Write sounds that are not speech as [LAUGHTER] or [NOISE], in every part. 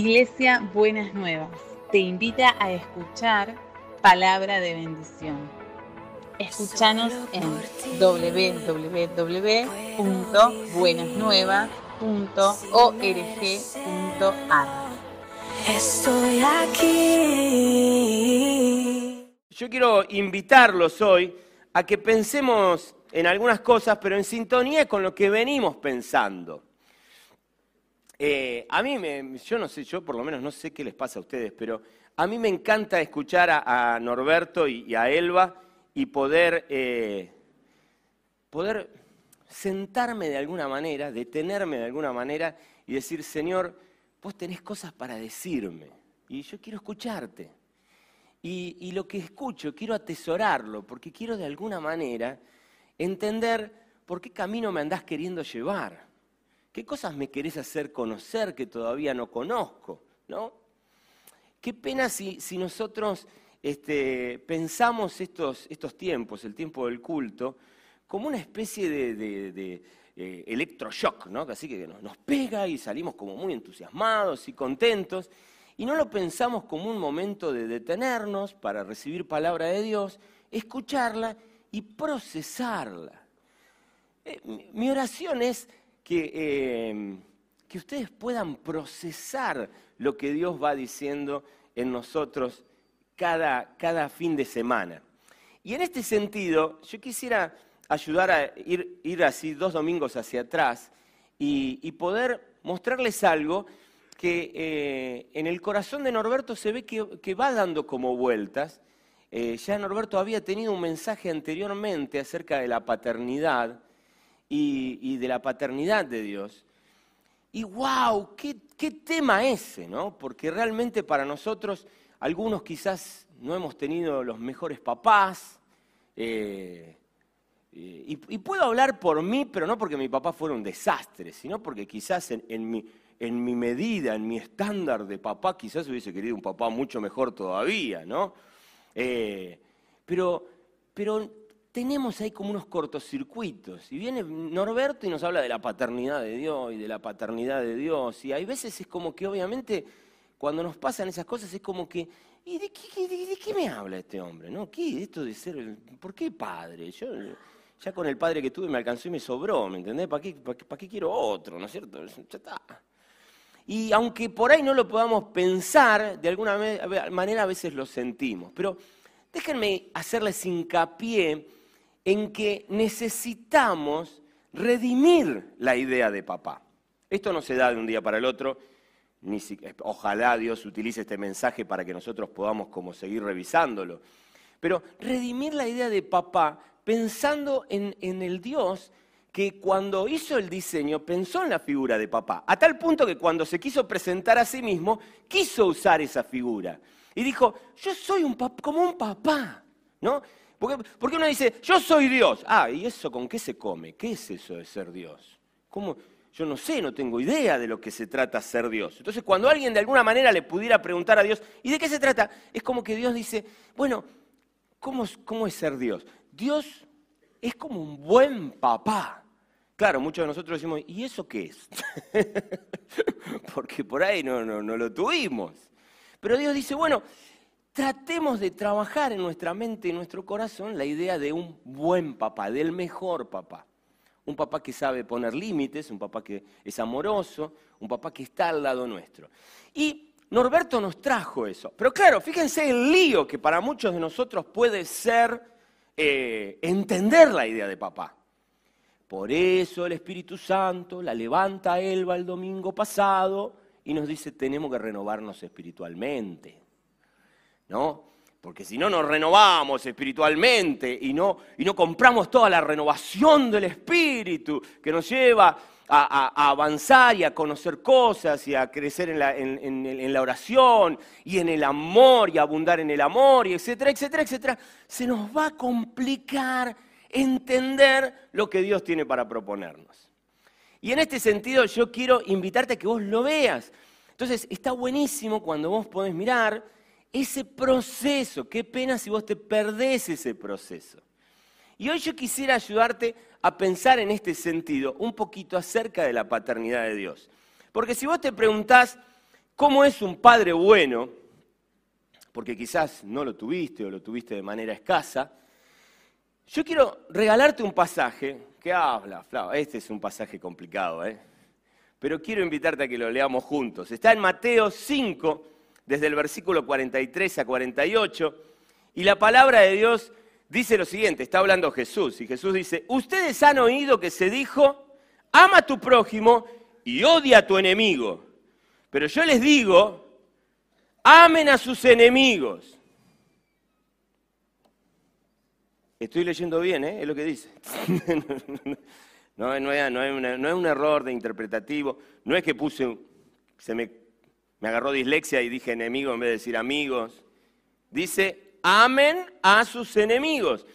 Iglesia Buenas Nuevas te invita a escuchar palabra de bendición. Escúchanos en www.buenasnuevas.org.ar. Estoy aquí. Yo quiero invitarlos hoy a que pensemos en algunas cosas, pero en sintonía con lo que venimos pensando. Eh, a mí, me, yo no sé, yo por lo menos no sé qué les pasa a ustedes, pero a mí me encanta escuchar a, Norberto y, a Elba y poder, eh, poder sentarme de alguna manera, detenerme de alguna manera y decir, Señor, vos tenés cosas para decirme y yo quiero escucharte. Y, y lo que escucho quiero atesorarlo, porque quiero de alguna manera entender por qué camino me andás queriendo llevar. ¿Qué cosas me querés hacer conocer que todavía no conozco? ¿no? Qué pena si, nosotros este, pensamos estos, tiempos, el tiempo del culto, como una especie de, eh, electroshock, ¿no? Así que nos, pega y salimos como muy entusiasmados y contentos, y no lo pensamos como un momento de detenernos para recibir palabra de Dios, escucharla y procesarla. Eh, mi oración es Em, que, ustedes puedan procesar lo que Dios va diciendo en nosotros cada, cada fin de semana. Y en este sentido, yo quisiera ayudar a ir, ir así dos domingos hacia atrás y, poder mostrarles algo que eh, en el corazón de Norberto se ve que, va dando como vueltas. Eh, ya Norberto había tenido un mensaje anteriormente acerca de la paternidad y, de la paternidad de Dios. Y wow, qué, tema ese, ¿no? Porque realmente para nosotros, algunos quizás no hemos tenido los mejores papás, eh, y, puedo hablar por mí, pero no porque mi papá fuera un desastre, sino porque quizás en, mi, en mi, medida, en mi estándar de papá, quizás hubiese querido un papá mucho mejor todavía, ¿no? Eh, pero, pero tenemos ahí como unos cortocircuitos. Y viene Norberto y nos habla de la paternidad de Dios y de la paternidad de Dios. Y hay veces es como que obviamente cuando nos pasan esas cosas es como que, ¿y de qué, me habla este hombre? ¿No? ¿Qué? Esto de ser, ¿por qué padre? Yo ya con el padre que tuve me alcanzó y me sobró, ¿me entendés? ¿Para qué, para qué quiero otro? ¿No es cierto? Ya está. Y aunque por ahí no lo podamos pensar, de alguna manera a veces lo sentimos. Pero déjenme hacerles hincapié en que necesitamos redimir la idea de papá. Esto no se da de un día para el otro, ni ojalá Dios utilice este mensaje para que nosotros podamos como seguir revisándolo. Pero redimir la idea de papá pensando en, en el Dios que cuando hizo el diseño pensó en la figura de papá, a tal punto que cuando se quiso presentar a sí mismo, quiso usar esa figura. Y dijo, yo soy un como un papá, ¿no? Porque, uno dice, yo soy Dios. Ah, ¿y eso con qué se come? ¿Qué es eso de ser Dios? ¿Cómo? Yo no sé, no tengo idea de lo que se trata ser Dios. Entonces, cuando alguien de alguna manera le pudiera preguntar a Dios, ¿y de qué se trata? Es como que Dios dice, bueno, ¿cómo, cómo es ser Dios? Dios es como un buen papá. Claro, muchos de nosotros decimos, ¿y eso qué es? [LAUGHS] Porque por ahí no, no, no lo tuvimos. Pero Dios dice, bueno, tratemos de trabajar en nuestra mente y nuestro corazón la idea de un buen papá, del mejor papá. Un papá que sabe poner límites, un papá que es amoroso, un papá que está al lado nuestro. Y Norberto nos trajo eso. Pero claro, fíjense el lío que para muchos de nosotros puede ser eh, entender la idea de papá. Por eso el Espíritu Santo la levanta a Elba el domingo pasado y nos dice tenemos que renovarnos espiritualmente. ¿No? Porque si no nos renovamos espiritualmente y no, y no compramos toda la renovación del espíritu que nos lleva a, avanzar y a conocer cosas y a crecer en la, en la, oración y en el amor y a abundar en el amor y etcétera, etcétera, etcétera, se nos va a complicar entender lo que Dios tiene para proponernos. Y en este sentido yo quiero invitarte a que vos lo veas. Entonces está buenísimo cuando vos podés mirar ese proceso. Qué pena si vos te perdés ese proceso. Y hoy yo quisiera ayudarte a pensar en este sentido un poquito acerca de la paternidad de Dios. Porque si vos te preguntás, cómo es un padre bueno, porque quizás no lo tuviste o lo tuviste de manera escasa, yo quiero regalarte un pasaje que habla, Flau, este es un pasaje complicado, ¿eh? pero quiero invitarte a que lo leamos juntos. Está en Mateo 5, desde el versículo 43 a 48, y la palabra de Dios dice lo siguiente, está hablando Jesús, y Jesús dice, ustedes han oído que se dijo, ama a tu prójimo y odia a tu enemigo, pero yo les digo, amen a sus enemigos. Estoy leyendo bien, ¿eh? es lo que dice. no, es, un error de interpretativo, no es que puse, se me, me agarró dislexia y dije enemigo en vez de decir amigos. Dice, amen a sus enemigos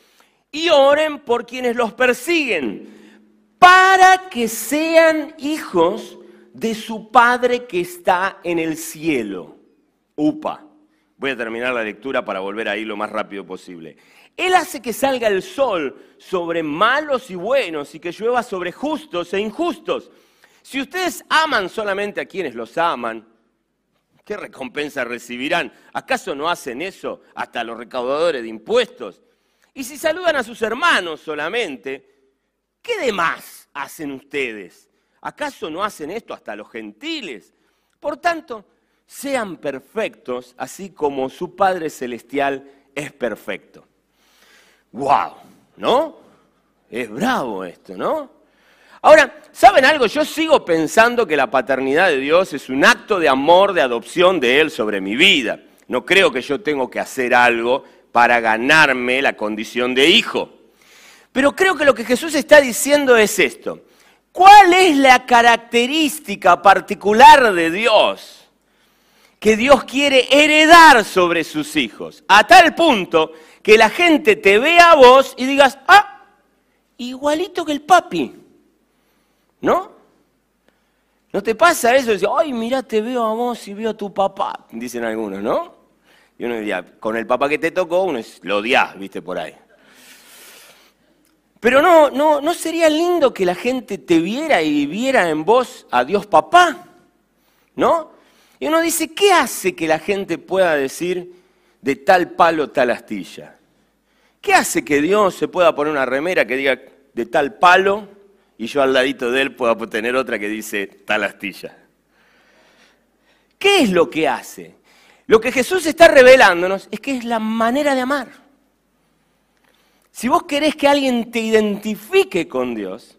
y oren por quienes los persiguen, para que sean hijos de su Padre que está en el cielo. Upa. Voy a terminar la lectura para volver ahí lo más rápido posible. Él hace que salga el sol sobre malos y buenos y que llueva sobre justos e injustos. Si ustedes aman solamente a quienes los aman, ¿qué recompensa recibirán? ¿Acaso no hacen eso hasta los recaudadores de impuestos? Y si saludan a sus hermanos solamente, ¿qué demás hacen ustedes? ¿Acaso no hacen esto hasta los gentiles? Por tanto, sean perfectos, así como su Padre Celestial es perfecto. ¡Wow! ¿No? Es bravo esto, ¿no? Ahora, ¿saben algo? Yo sigo pensando que la paternidad de Dios es un acto de amor, de adopción de Él sobre mi vida. No creo que yo tengo que hacer algo para ganarme la condición de hijo. Pero creo que lo que Jesús está diciendo es esto. ¿Cuál es la característica particular de Dios que Dios quiere heredar sobre sus hijos? A tal punto que la gente te vea a vos y digas, ah, igualito que el papi. ¿No? ¿No te pasa eso? Dice, ay, mira, te veo a vos y veo a tu papá, dicen algunos, ¿no? Y uno diría, con el papá que te tocó, uno lo odias, viste, por ahí. Pero no, no, ¿no sería lindo que la gente te viera y viera en vos a Dios papá? ¿No? Y uno dice, ¿qué hace que la gente pueda decir de tal palo, tal astilla? ¿Qué hace que Dios se pueda poner una remera que diga de tal palo y yo al ladito de él pueda tener otra que dice tal astilla? ¿Qué es lo que hace? Lo que Jesús está revelándonos es que es la manera de amar. Si vos querés que alguien te identifique con Dios,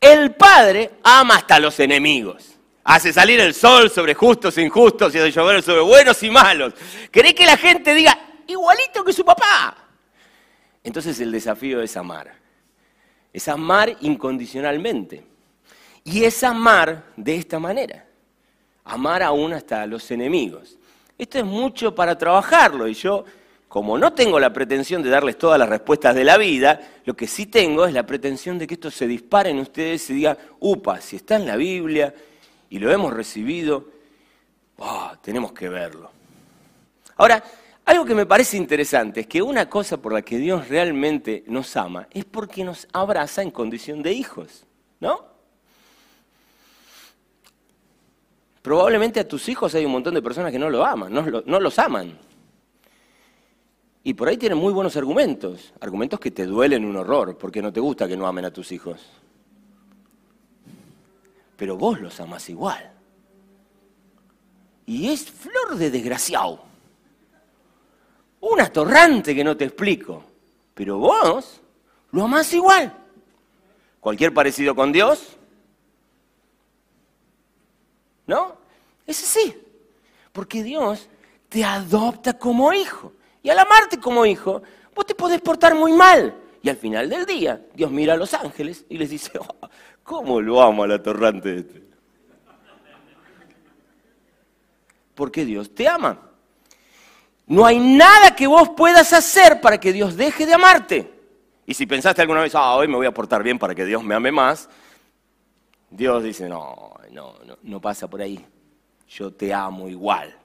el Padre ama hasta los enemigos. Hace salir el sol sobre justos e injustos y hace llover sobre buenos y malos. ¿Querés que la gente diga igualito que su papá? Entonces el desafío es amar. Es amar incondicionalmente. Y es amar de esta manera. Amar aún hasta a los enemigos. Esto es mucho para trabajarlo y yo, como no tengo la pretensión de darles todas las respuestas de la vida, lo que sí tengo es la pretensión de que esto se dispare en ustedes y diga, upa, si está en la Biblia y lo hemos recibido, tenemos que verlo. Ahora, algo que me parece interesante es que una cosa por la que Dios realmente nos ama es porque nos abraza en condición de hijos, ¿no? Probablemente a tus hijos hay un montón de personas que no lo aman, no, los aman. Y por ahí tienen muy buenos argumentos, argumentos que te duelen un horror, porque no te gusta que no amen a tus hijos. Pero vos los amas igual. Y es flor de desgraciado. Un atorrante que no te explico. Pero vos lo amás igual. Cualquier parecido con Dios. ¿No? Es así. Porque Dios te adopta como hijo. Y al amarte como hijo, vos te podés portar muy mal. Y al final del día, Dios mira a los ángeles y les dice, [LAUGHS] oh, ¿cómo lo amo al atorrante este? Porque Dios te ama. No hay nada que vos puedas hacer para que Dios deje de amarte. Y si pensaste alguna vez, ah, hoy me voy a portar bien para que Dios me ame más, Dios dice, no, no, no, pasa por ahí. Yo te amo igual.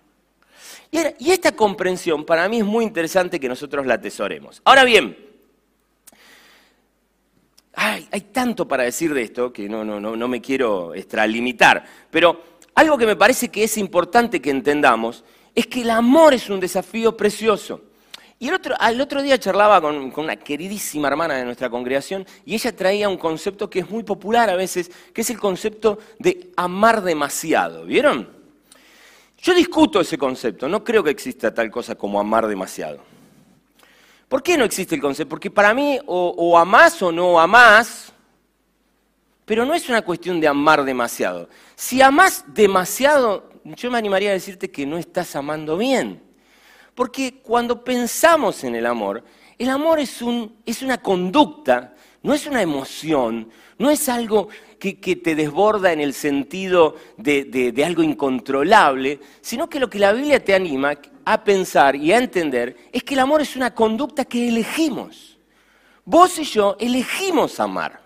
Y, esta comprensión para mí es muy interesante que nosotros la atesoremos. Ahora bien, hay tanto para decir de esto que no, no, no, no me quiero extralimitar, pero algo que me parece que es importante que entendamos es que el amor es un desafío precioso. Y el otro, al otro día charlaba con, una queridísima hermana de nuestra congregación y ella traía un concepto que es muy popular a veces, que es el concepto de amar demasiado. ¿Vieron? Yo discuto ese concepto, no creo que exista tal cosa como amar demasiado. ¿Por qué no existe el concepto? Porque para mí o, o amás o no amás, pero no es una cuestión de amar demasiado. Si amás demasiado, yo me animaría a decirte que no estás amando bien. Porque cuando pensamos en el amor, el amor es, un, es una conducta, no es una emoción, no es algo que, que te desborda en el sentido de, de, de algo incontrolable, sino que lo que la Biblia te anima a pensar y a entender es que el amor es una conducta que elegimos. Vos y yo elegimos amar.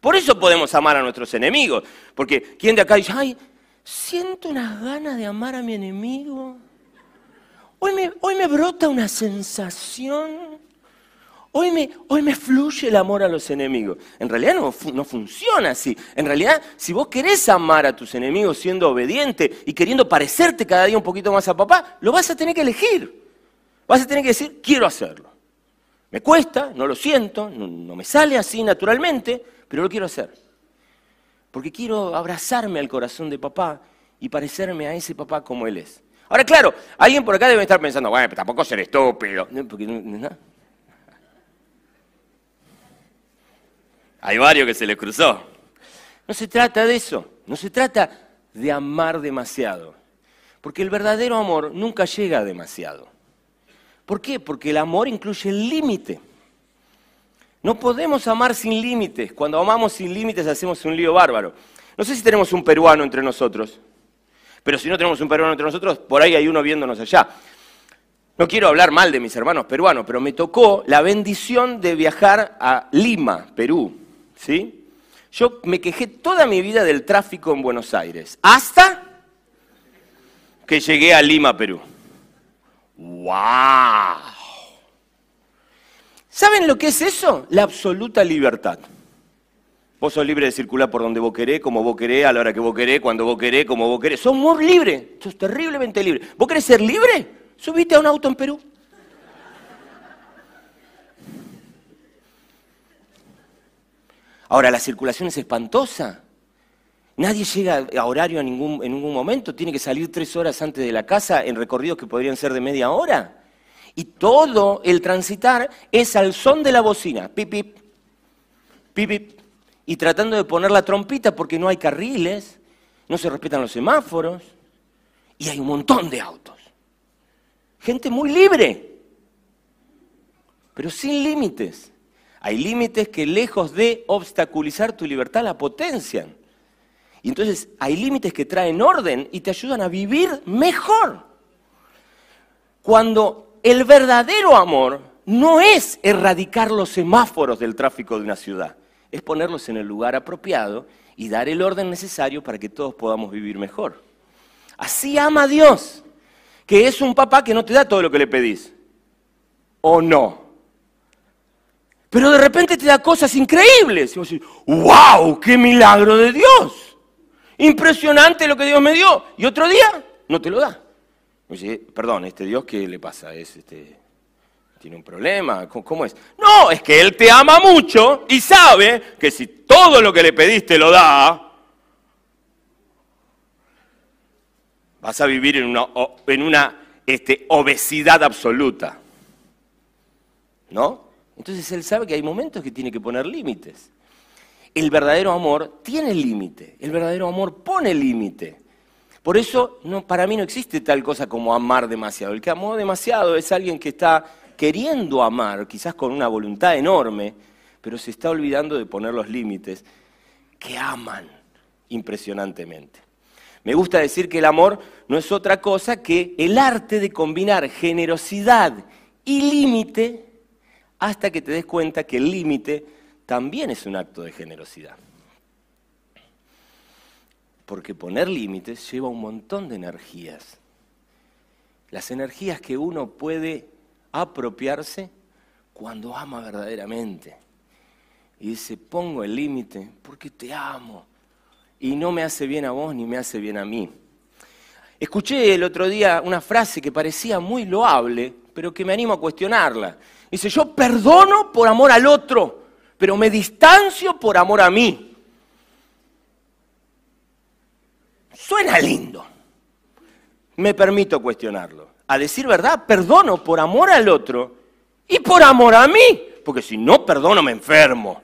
Por eso podemos amar a nuestros enemigos. Porque ¿quién de acá dice, ay, siento unas ganas de amar a mi enemigo? Hoy me, hoy me brota una sensación. Hoy me, hoy me, fluye el amor a los enemigos. En realidad no, no, funciona así. En realidad, si vos querés amar a tus enemigos siendo obediente y queriendo parecerte cada día un poquito más a papá, lo vas a tener que elegir. Vas a tener que decir, quiero hacerlo. Me cuesta, no lo siento, no, no me sale así naturalmente, pero lo quiero hacer. Porque quiero abrazarme al corazón de papá y parecerme a ese papá como él es. Ahora, claro, alguien por acá debe estar pensando, bueno, pero tampoco ser estúpido. Porque no, Hay varios que se les cruzó. No se trata de eso, no se trata de amar demasiado. Porque el verdadero amor nunca llega a demasiado. ¿Por qué? Porque el amor incluye el límite. No podemos amar sin límites. Cuando amamos sin límites hacemos un lío bárbaro. No sé si tenemos un peruano entre nosotros, pero si no tenemos un peruano entre nosotros, por ahí hay uno viéndonos allá. No quiero hablar mal de mis hermanos peruanos, pero me tocó la bendición de viajar a Lima, Perú. ¿sí? Yo me quejé toda mi vida del tráfico en Buenos Aires, hasta que llegué a Lima, Perú. ¡Wow! ¿Saben lo que es eso? La absoluta libertad. Vos sos libre de circular por donde vos querés, como vos querés, a la hora que vos querés, cuando vos querés, como vos querés. Sos muy libre, sos terriblemente libre. ¿Vos querés ser libre? Subiste a un auto en Perú. Ahora, la circulación es espantosa. Nadie llega a horario en ningún, en ningún momento. Tiene que salir tres horas antes de la casa en recorridos que podrían ser de media hora. Y todo el transitar es al son de la bocina. Pip, pip, pip, pip. Y tratando de poner la trompita porque no hay carriles, no se respetan los semáforos. Y hay un montón de autos. Gente muy libre, pero sin límites. Hay límites que lejos de obstaculizar tu libertad la potencian. Y entonces hay límites que traen orden y te ayudan a vivir mejor. Cuando el verdadero amor no es erradicar los semáforos del tráfico de una ciudad, es ponerlos en el lugar apropiado y dar el orden necesario para que todos podamos vivir mejor. Así ama Dios, que es un papá que no te da todo lo que le pedís. ¿O no? Pero de repente te da cosas increíbles. Y vos decís, ¡wow! ¡Qué milagro de Dios! Impresionante lo que Dios me dio. Y otro día no te lo da. Dice, perdón, ¿este Dios qué le pasa? ¿Es este, ¿Tiene un problema? ¿Cómo es? No, es que Él te ama mucho y sabe que si todo lo que le pediste lo da, vas a vivir en una, en una este, obesidad absoluta. ¿No? Entonces él sabe que hay momentos que tiene que poner límites. El verdadero amor tiene límite, el verdadero amor pone límite. Por eso no, para mí no existe tal cosa como amar demasiado. El que amó demasiado es alguien que está queriendo amar, quizás con una voluntad enorme, pero se está olvidando de poner los límites que aman impresionantemente. Me gusta decir que el amor no es otra cosa que el arte de combinar generosidad y límite hasta que te des cuenta que el límite también es un acto de generosidad. Porque poner límites lleva un montón de energías. Las energías que uno puede apropiarse cuando ama verdaderamente. Y dice, pongo el límite porque te amo. Y no me hace bien a vos ni me hace bien a mí. Escuché el otro día una frase que parecía muy loable, pero que me animo a cuestionarla. Dice, yo perdono por amor al otro, pero me distancio por amor a mí. Suena lindo. Me permito cuestionarlo. A decir verdad, perdono por amor al otro y por amor a mí. Porque si no perdono me enfermo.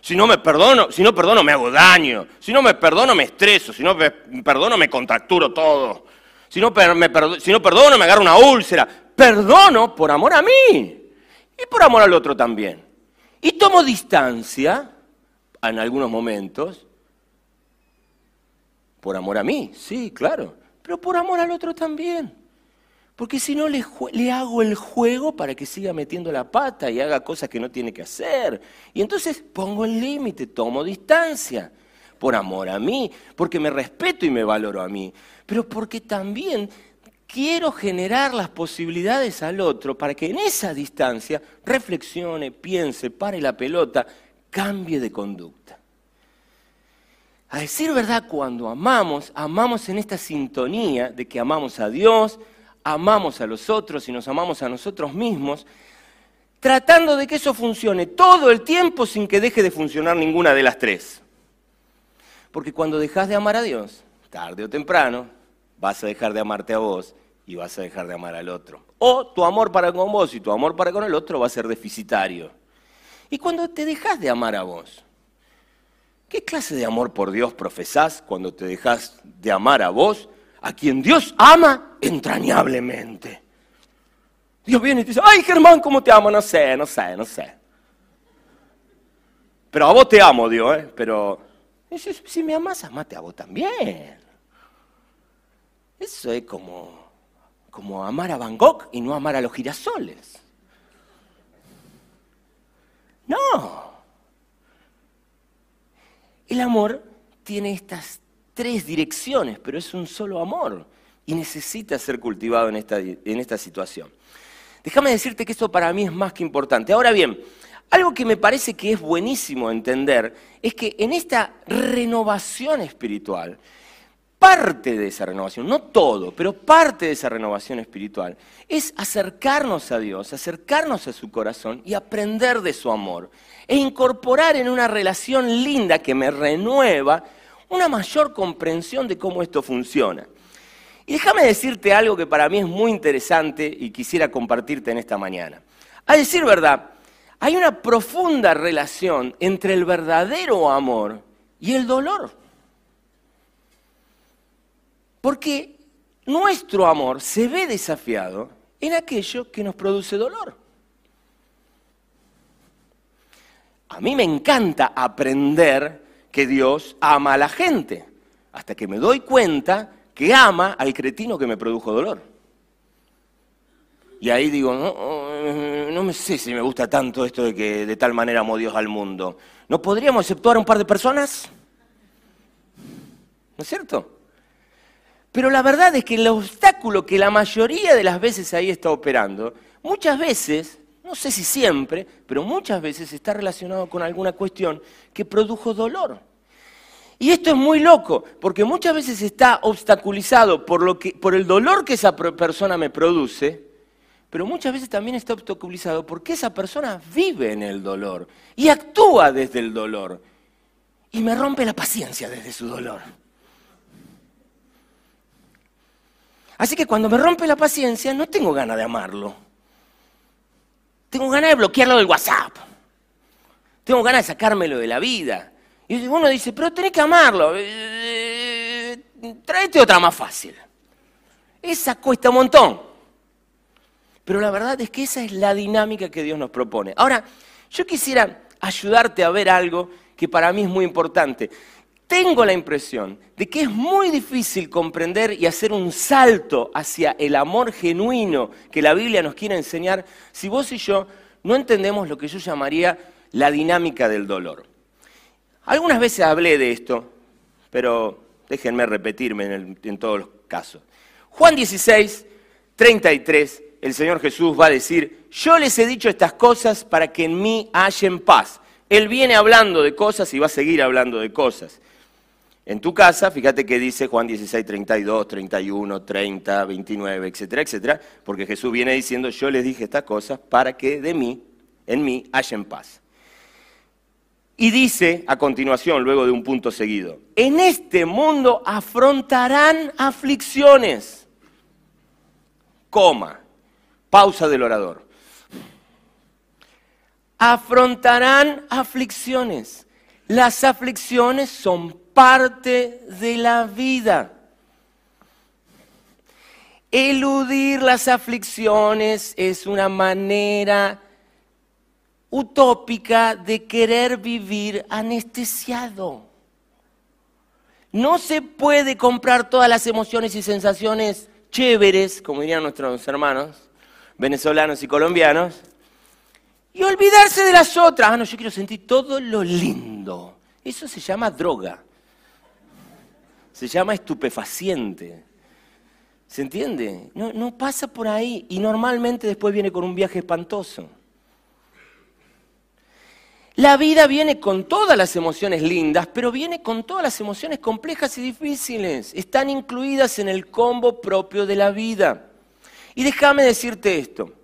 Si no me perdono, si no perdono me hago daño. Si no me perdono me estreso. Si no me perdono me contracturo todo. Si no, me si no perdono me agarro una úlcera. Perdono por amor a mí y por amor al otro también. Y tomo distancia en algunos momentos por amor a mí, sí, claro, pero por amor al otro también. Porque si no le, hago el juego para que siga metiendo la pata y haga cosas que no tiene que hacer. Y entonces pongo el límite, tomo distancia, por amor a mí, porque me respeto y me valoro a mí, pero porque también quiero generar las posibilidades al otro para que en esa distancia reflexione, piense, pare la pelota, cambie de conducta. A decir verdad, cuando amamos, amamos en esta sintonía de que amamos a Dios, amamos a los otros y nos amamos a nosotros mismos, tratando de que eso funcione todo el tiempo sin que deje de funcionar ninguna de las tres. Porque cuando dejas de amar a Dios, tarde o temprano, vas a dejar de amarte a vos y vas a dejar de amar al otro. O tu amor para con vos y tu amor para con el otro va a ser deficitario. Y cuando te dejas de amar a vos, ¿qué clase de amor por Dios profesás cuando te dejas de amar a vos a quien Dios ama entrañablemente. Dios viene y te dice, ay Germán, ¿cómo te amo? No sé, no sé, no sé. Pero a vos te amo, Dios, ¿eh? Pero si me amas, amate a vos también. Eso es como, como amar a Van Gogh y no amar a los girasoles. No. El amor tiene estas tres direcciones, pero es un solo amor y necesita ser cultivado en esta, en esta situación. Déjame decirte que esto para mí es más que importante. Ahora bien, algo que me parece que es buenísimo entender es que en esta renovación espiritual, parte de esa renovación, no todo, pero parte de esa renovación espiritual, es acercarnos a Dios, acercarnos a su corazón y aprender de su amor, e incorporar en una relación linda que me renueva una mayor comprensión de cómo esto funciona. Y déjame decirte algo que para mí es muy interesante y quisiera compartirte en esta mañana. A decir verdad, hay una profunda relación entre el verdadero amor y el dolor. Porque nuestro amor se ve desafiado en aquello que nos produce dolor. A mí me encanta aprender que Dios ama a la gente, hasta que me doy cuenta que ama al cretino que me produjo dolor. Y ahí digo, no, no me sé si me gusta tanto esto de que de tal manera amó Dios al mundo. ¿No podríamos exceptuar a un par de personas? ¿No es cierto? Pero la verdad es que el obstáculo que la mayoría de las veces ahí está operando, muchas veces, no sé si siempre, pero muchas veces está relacionado con alguna cuestión que produjo dolor. Y esto es muy loco, porque muchas veces está obstaculizado por, lo que, por el dolor que esa persona me produce, pero muchas veces también está obstaculizado porque esa persona vive en el dolor y actúa desde el dolor y me rompe la paciencia desde su dolor. Así que cuando me rompe la paciencia no tengo ganas de amarlo. Tengo ganas de bloquearlo del WhatsApp. Tengo ganas de sacármelo de la vida. Y uno dice, pero tenés que amarlo. Eh, tráete otra más fácil. Esa cuesta un montón. Pero la verdad es que esa es la dinámica que Dios nos propone. Ahora, yo quisiera ayudarte a ver algo que para mí es muy importante. Tengo la impresión de que es muy difícil comprender y hacer un salto hacia el amor genuino que la Biblia nos quiere enseñar si vos y yo no entendemos lo que yo llamaría la dinámica del dolor. Algunas veces hablé de esto, pero déjenme repetirme en, todos los casos. Juan 16, 33, el Señor Jesús va a decir, yo les he dicho estas cosas para que en mí hallen paz. Él viene hablando de cosas y va a seguir hablando de cosas. En tu casa, fíjate que dice Juan 16, 32, 31, 30, 29, etcétera, etcétera, porque Jesús viene diciendo, yo les dije estas cosas para que de mí, en mí, hayan paz. Y dice a continuación, luego de un punto seguido, en este mundo afrontarán aflicciones, coma, pausa del orador. Afrontarán aflicciones. Las aflicciones son parte de la vida. Eludir las aflicciones es una manera utópica de querer vivir anestesiado. No se puede comprar todas las emociones y sensaciones chéveres, como dirían nuestros hermanos venezolanos y colombianos, y olvidarse de las otras. Ah, no, yo quiero sentir todo lo lindo. Eso se llama droga se llama estupefaciente. ¿Se entiende? No, pasa por ahí y normalmente después viene con un viaje espantoso. La vida viene con todas las emociones lindas, pero viene con todas las emociones complejas y difíciles. Están incluidas en el combo propio de la vida. Y déjame decirte esto.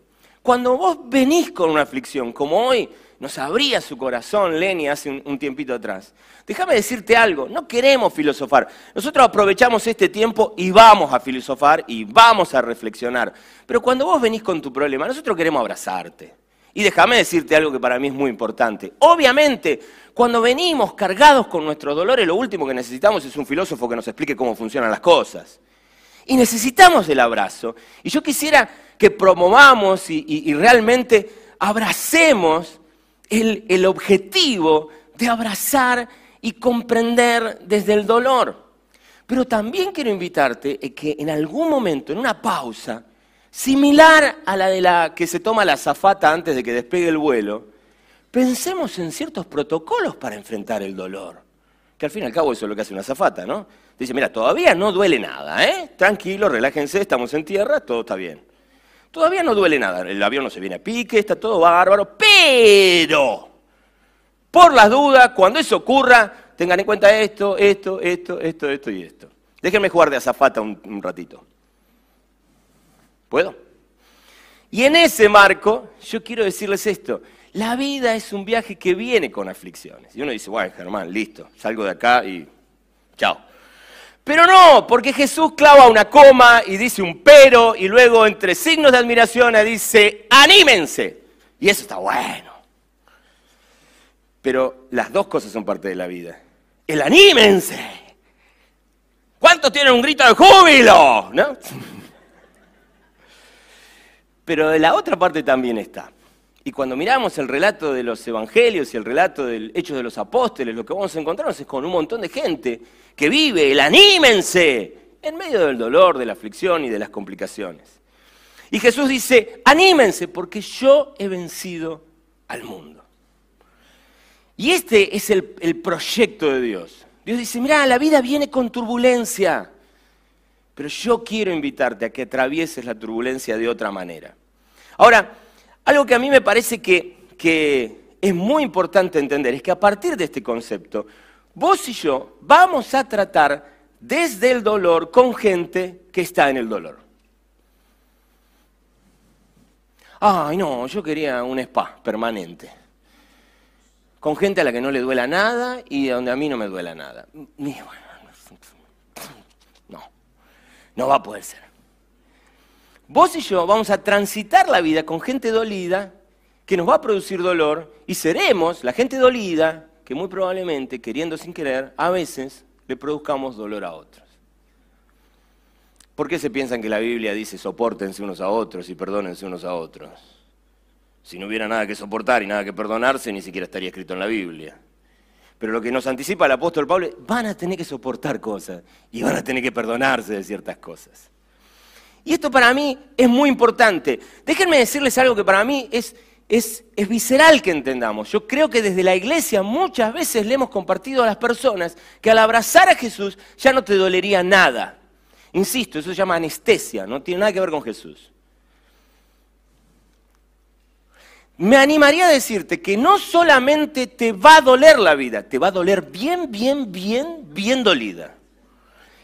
Cuando vos venís con una aflicción, como hoy nos abría su corazón Lenny hace un, tiempito atrás. Déjame decirte algo, no queremos filosofar. Nosotros aprovechamos este tiempo y vamos a filosofar y vamos a reflexionar. Pero cuando vos venís con tu problema, nosotros queremos abrazarte. Y déjame decirte algo que para mí es muy importante. Obviamente, cuando venimos cargados con nuestros dolores, lo último que necesitamos es un filósofo que nos explique cómo funcionan las cosas. Y necesitamos el abrazo. Y yo quisiera que promovamos y realmente abracemos el, objetivo de abrazar y comprender desde el dolor. Pero también quiero invitarte a que en algún momento, en una pausa, similar a la de la que se toma la zafata antes de que despegue el vuelo, pensemos en ciertos protocolos para enfrentar el dolor. Que al fin y al cabo eso es lo que hace una zafata, ¿no? Dice, mira, todavía no duele nada, ¿eh? Tranquilo, relájense, estamos en tierra, todo está bien. Todavía no duele nada, el avión no se viene a pique, está todo bárbaro, pero por las dudas, cuando eso ocurra, tengan en cuenta esto, esto, esto, esto, esto y esto. Déjenme jugar de azafata un, un ratito. ¿Puedo? Y en ese marco, yo quiero decirles esto. La vida es un viaje que viene con aflicciones. Y uno dice, bueno, Germán, listo, salgo de acá y chao. Pero no, porque Jesús clava una coma y dice un pero y luego entre signos de admiración dice, anímense. Y eso está bueno. Pero las dos cosas son parte de la vida. El anímense. ¿Cuántos tienen un grito de júbilo? ¿No? [LAUGHS] Pero de la otra parte también está. Y cuando miramos el relato de los evangelios y el relato del Hechos de los Apóstoles, lo que vamos a encontrarnos es con un montón de gente que vive el anímense en medio del dolor, de la aflicción y de las complicaciones. Y Jesús dice, anímense porque yo he vencido al mundo. Y este es el, el proyecto de Dios. Dios dice, mira, la vida viene con turbulencia, pero yo quiero invitarte a que atravieses la turbulencia de otra manera. Ahora, algo que a mí me parece que, es muy importante entender es que a partir de este concepto, vos y yo vamos a tratar desde el dolor con gente que está en el dolor. Ay, no, yo quería un spa permanente. Con gente a la que no le duela nada y donde a mí no me duela nada. No, no va a poder ser. Vos y yo vamos a transitar la vida con gente dolida que nos va a producir dolor y seremos la gente dolida que muy probablemente, queriendo sin querer, a veces le produzcamos dolor a otros. ¿Por qué se piensan que la Biblia dice soportense unos a otros y perdónense unos a otros? Si no hubiera nada que soportar y nada que perdonarse, ni siquiera estaría escrito en la Biblia. Pero lo que nos anticipa el apóstol Pablo, van a tener que soportar cosas y van a tener que perdonarse de ciertas cosas. Y esto para mí es muy importante. Déjenme decirles algo que para mí es, visceral que entendamos. Yo creo que desde la iglesia muchas veces le hemos compartido a las personas que al abrazar a Jesús ya no te dolería nada. Insisto, eso se llama anestesia, no tiene nada que ver con Jesús. me animaría a decirte que no solamente te va a doler la vida, te va a doler bien, bien, bien, bien dolida.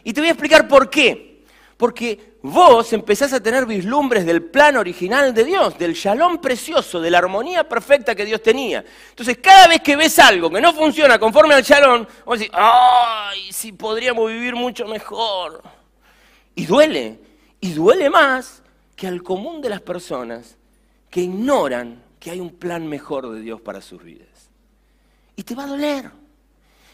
Y te voy a explicar por qué. Porque vos empezás a tener vislumbres del plan original de Dios, del shalom precioso, de la armonía perfecta que Dios tenía. Entonces, cada vez que ves algo que no funciona conforme al shalom, vos decís, ¡ay, si podríamos vivir mucho mejor! Y duele, y duele más que al común de las personas que ignoran que hay un plan mejor de Dios para sus vidas. Y te va a doler.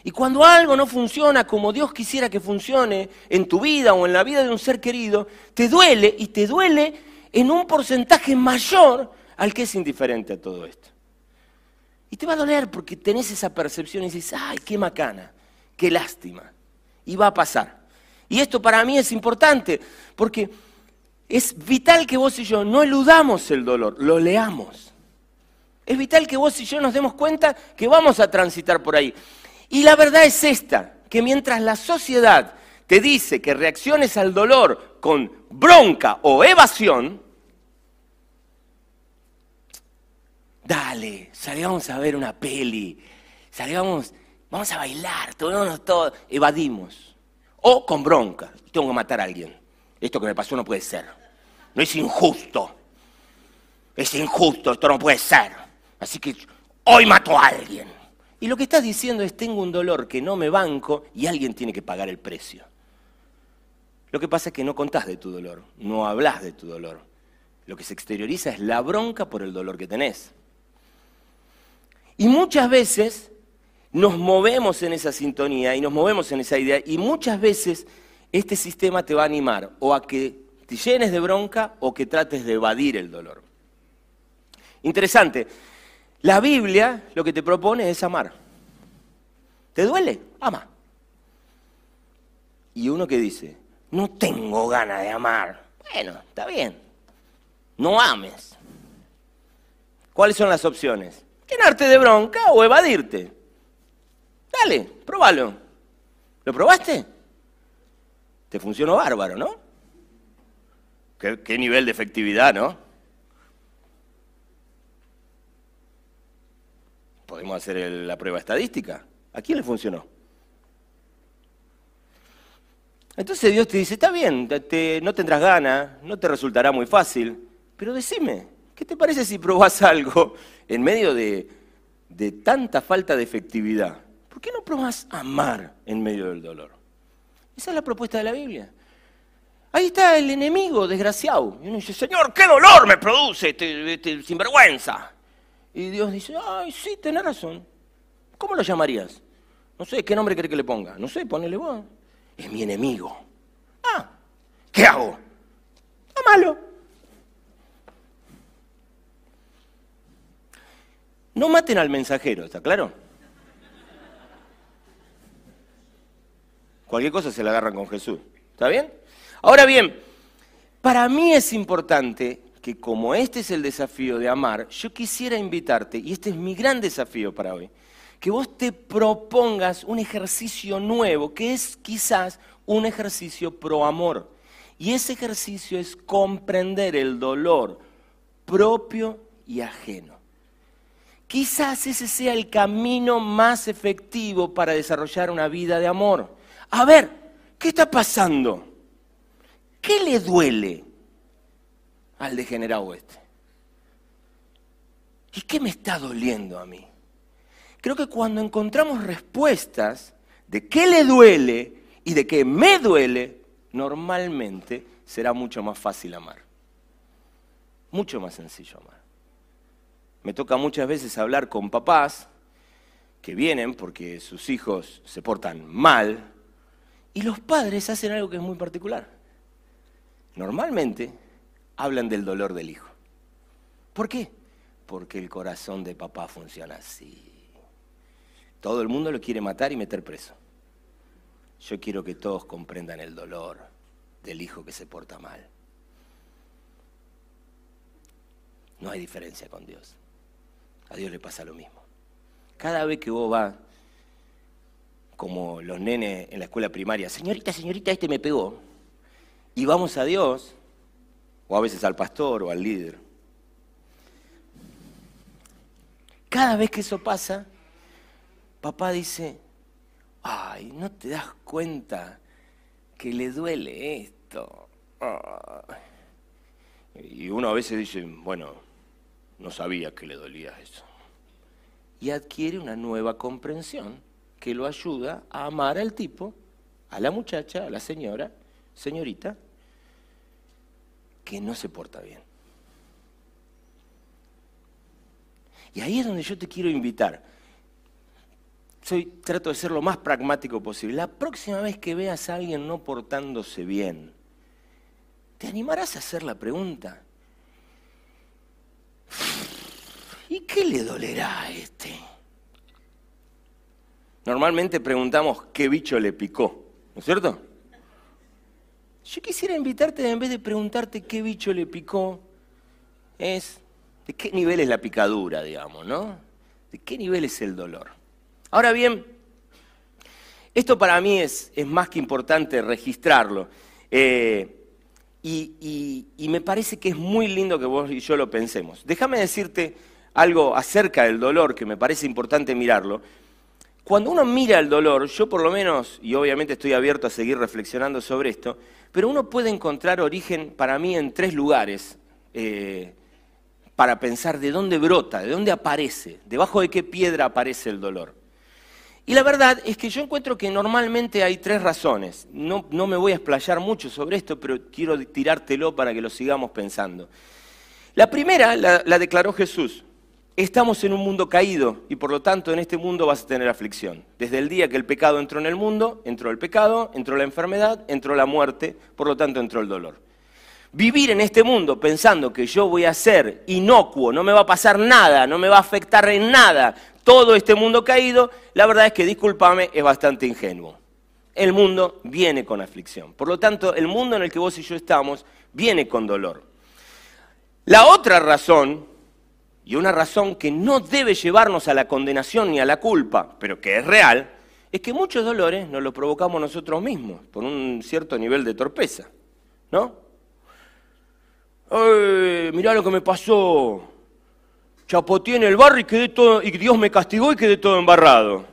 Y cuando algo no funciona como Dios quisiera que funcione en tu vida o en la vida de un ser querido, te duele y te duele en un porcentaje mayor al que es indiferente a todo esto. Y te va a doler porque tenés esa percepción y dices, ay, qué macana, qué lástima. Y va a pasar. Y esto para mí es importante porque es vital que vos y yo no eludamos el dolor, lo leamos. Es vital que vos y yo nos demos cuenta que vamos a transitar por ahí. Y la verdad es esta, que mientras la sociedad te dice que reacciones al dolor con bronca o evasión, dale, salgamos a ver una peli, salgamos, vamos a bailar, tomémonos todo, evadimos. O con bronca, tengo que matar a alguien. Esto que me pasó no puede ser. No es injusto. Es injusto, esto no puede ser. Así que hoy mato a alguien. Y lo que estás diciendo es, tengo un dolor que no me banco y alguien tiene que pagar el precio. Lo que pasa es que no contás de tu dolor, no hablas de tu dolor. Lo que se exterioriza es la bronca por el dolor que tenés. Y muchas veces nos movemos en esa sintonía y nos movemos en esa idea y muchas veces este sistema te va a animar o a que te llenes de bronca o que trates de evadir el dolor. Interesante, la Biblia lo que te propone es amar. ¿Te duele? Ama. Y uno que dice, no tengo ganas de amar. Bueno, está bien. No ames. ¿Cuáles son las opciones? Llenarte de bronca o evadirte. Dale, probalo. ¿Lo probaste? Te funcionó bárbaro, ¿no? ¿Qué, qué nivel de efectividad, ¿no? Podemos hacer la prueba estadística. ¿A quién le funcionó? Entonces Dios te dice, está bien, no tendrás ganas, no te resultará muy fácil, pero decime, ¿qué te parece si probás [LAUGHS] algo en medio de, de tanta falta de efectividad? ¿Por qué no probás amar en medio del dolor? Esa es la propuesta de la Biblia. Ahí está el enemigo desgraciado. Y uno dice, Señor, ¿qué dolor me produce este, este sinvergüenza? Y Dios dice, ay, sí, tenés razón. ¿Cómo lo llamarías? No sé, ¿qué nombre quiere que le ponga? No sé, ponele vos. Es mi enemigo. Ah, ¿qué hago? Amalo. No maten al mensajero, ¿está claro? Cualquier cosa se la agarran con Jesús. ¿Está bien? Ahora bien, para mí es importante que como este es el desafío de amar, yo quisiera invitarte, y este es mi gran desafío para hoy, que vos te propongas un ejercicio nuevo, que es quizás un ejercicio pro amor. Y ese ejercicio es comprender el dolor propio y ajeno. Quizás ese sea el camino más efectivo para desarrollar una vida de amor. A ver, ¿qué está pasando? ¿Qué le duele? Al degenerado este? ¿Y qué me está doliendo a mí? Creo que cuando encontramos respuestas de qué le duele y de qué me duele, normalmente será mucho más fácil amar. Mucho más sencillo amar. Me toca muchas veces hablar con papás que vienen porque sus hijos se portan mal y los padres hacen algo que es muy particular. Normalmente hablan del dolor del hijo. ¿Por qué? Porque el corazón de papá funciona así. Todo el mundo lo quiere matar y meter preso. Yo quiero que todos comprendan el dolor del hijo que se porta mal. No hay diferencia con Dios. A Dios le pasa lo mismo. Cada vez que vos vas, como los nenes en la escuela primaria, señorita, señorita, este me pegó, y vamos a Dios, o a veces al pastor o al líder. cada vez que eso pasa, papá dice, ay, ¿no te das cuenta que le duele esto? Y uno a veces dice, bueno, no sabía que le dolía eso. Y adquiere una nueva comprensión que lo ayuda a amar al tipo, a la muchacha, a la señora, señorita, que no se porta bien. Y ahí es donde yo te quiero invitar. Soy, trato de ser lo más pragmático posible. La próxima vez que veas a alguien no portándose bien, ¿te animarás a hacer la pregunta? ¿Y qué le dolerá a este? Normalmente preguntamos qué bicho le picó, ¿no es cierto? Yo quisiera invitarte, en vez de preguntarte qué bicho le picó, es de qué nivel es la picadura, digamos, ¿no? De qué nivel es el dolor. Ahora bien, esto para mí es, es más que importante registrarlo. Eh, y, y, me parece que es muy lindo que vos y yo lo pensemos. Déjame decirte algo acerca del dolor que me parece importante mirarlo. Cuando uno mira el dolor, yo por lo menos, y obviamente estoy abierto a seguir reflexionando sobre esto, pero uno puede encontrar origen para mí en tres lugares eh, para pensar de dónde brota, de dónde aparece, debajo de qué piedra aparece el dolor. Y la verdad es que yo encuentro que normalmente hay tres razones. No, no me voy a explayar mucho sobre esto, pero quiero tirártelo para que lo sigamos pensando. La primera la declaró Jesús. Estamos en un mundo caído y por lo tanto en este mundo vas a tener aflicción. Desde el día que el pecado entró en el mundo, entró el pecado, entró la enfermedad, entró la muerte, por lo tanto entró el dolor. Vivir en este mundo pensando que yo voy a ser inocuo, no me va a pasar nada, no me va a afectar en nada todo este mundo caído, la verdad es que, discúlpame, es bastante ingenuo. El mundo viene con aflicción. Por lo tanto, el mundo en el que vos y yo estamos viene con dolor. La otra razón y una razón que no debe llevarnos a la condenación ni a la culpa, pero que es real, es que muchos dolores nos los provocamos nosotros mismos, por un cierto nivel de torpeza, ¿no? ¡Ay, mirá lo que me pasó! Chapoteé en el barro y, quedé todo, y Dios me castigó y quedé todo embarrado.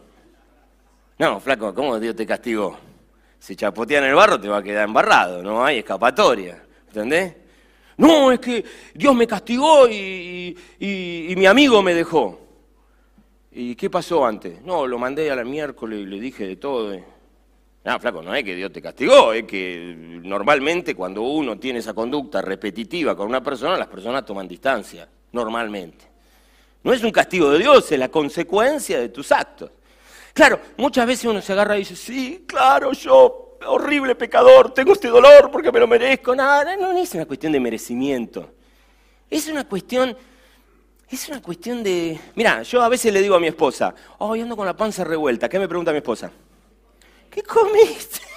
No, flaco, ¿cómo Dios te castigó? Si chapotea en el barro te va a quedar embarrado, no hay escapatoria, ¿entendés? No, es que Dios me castigó y, mi amigo me dejó. ¿Y qué pasó antes? No, lo mandé a la miércoles y le dije de todo. No, flaco, no es que Dios te castigó, es que normalmente cuando uno tiene esa conducta repetitiva con una persona, las personas toman distancia, normalmente. No es un castigo de Dios, es la consecuencia de tus actos. Claro, muchas veces uno se agarra y dice, sí, claro, yo horrible pecador, tengo este dolor porque me lo merezco. Nada, no, es una cuestión de merecimiento. Es una cuestión, es una cuestión de... Mira, yo a veces le digo a mi esposa, oh, ando con la panza revuelta. ¿Qué me pregunta mi esposa? ¿Qué comiste? [LAUGHS]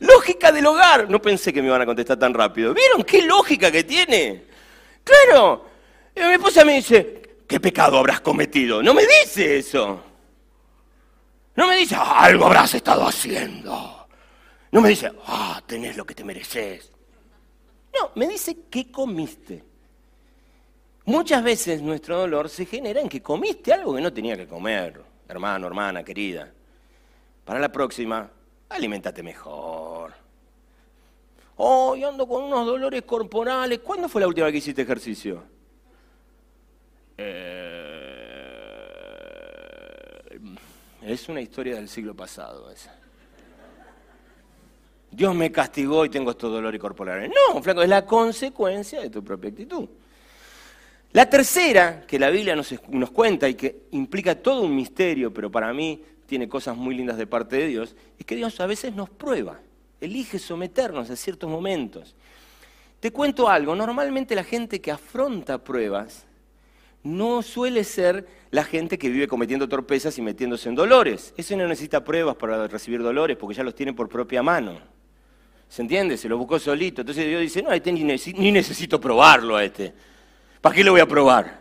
lógica del hogar. No pensé que me iban a contestar tan rápido. ¿Vieron qué lógica que tiene? Claro. Y mi esposa me dice, ¿qué pecado habrás cometido? No me dice eso. No me dice, algo habrás estado haciendo. No me dice, ah, tenés lo que te mereces. No, me dice, ¿qué comiste? Muchas veces nuestro dolor se genera en que comiste algo que no tenía que comer, hermano, hermana, querida. Para la próxima, alimentate mejor. Yo ando con unos dolores corporales. ¿Cuándo fue la última vez que hiciste ejercicio? Eh, Es una historia del siglo pasado esa. Dios me castigó y tengo estos dolores corporales. No, flaco, es la consecuencia de tu propia actitud. La tercera, que la Biblia nos, nos, cuenta y que implica todo un misterio, pero para mí tiene cosas muy lindas de parte de Dios, es que Dios a veces nos prueba, elige someternos a ciertos momentos. Te cuento algo, normalmente la gente que afronta pruebas no suele ser la gente que vive cometiendo torpezas y metiéndose en dolores. Ese no necesita pruebas para recibir dolores porque ya los tiene por propia mano. ¿Se entiende? Se lo buscó solito. Entonces Dios dice, no, este ni, necesito probarlo a este. ¿Para qué lo voy a probar?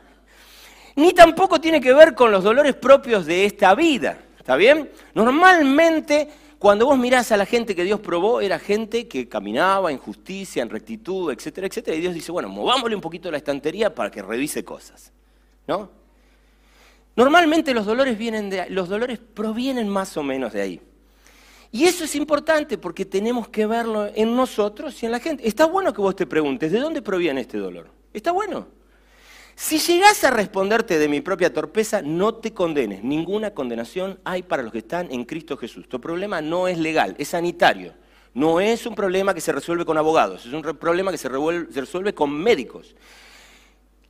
Ni tampoco tiene que ver con los dolores propios de esta vida. ¿Está bien? Normalmente cuando vos mirás a la gente que Dios probó, era gente que caminaba en justicia, en rectitud, etcétera, etcétera. Y Dios dice, bueno, movámosle un poquito la estantería para que revise cosas. ¿No? Normalmente los dolores, vienen los dolores provienen más o menos de ahí. Y eso es importante porque tenemos que verlo en nosotros y en la gente. Está bueno que vos te preguntes, ¿de dónde proviene este dolor? Está bueno. Si llegás a responderte de mi propia torpeza, no te condenes. Ninguna condenación hay para los que están en Cristo Jesús. Tu problema no es legal, es sanitario. No es un problema que se resuelve con abogados, es un problema que se, resuelve con médicos.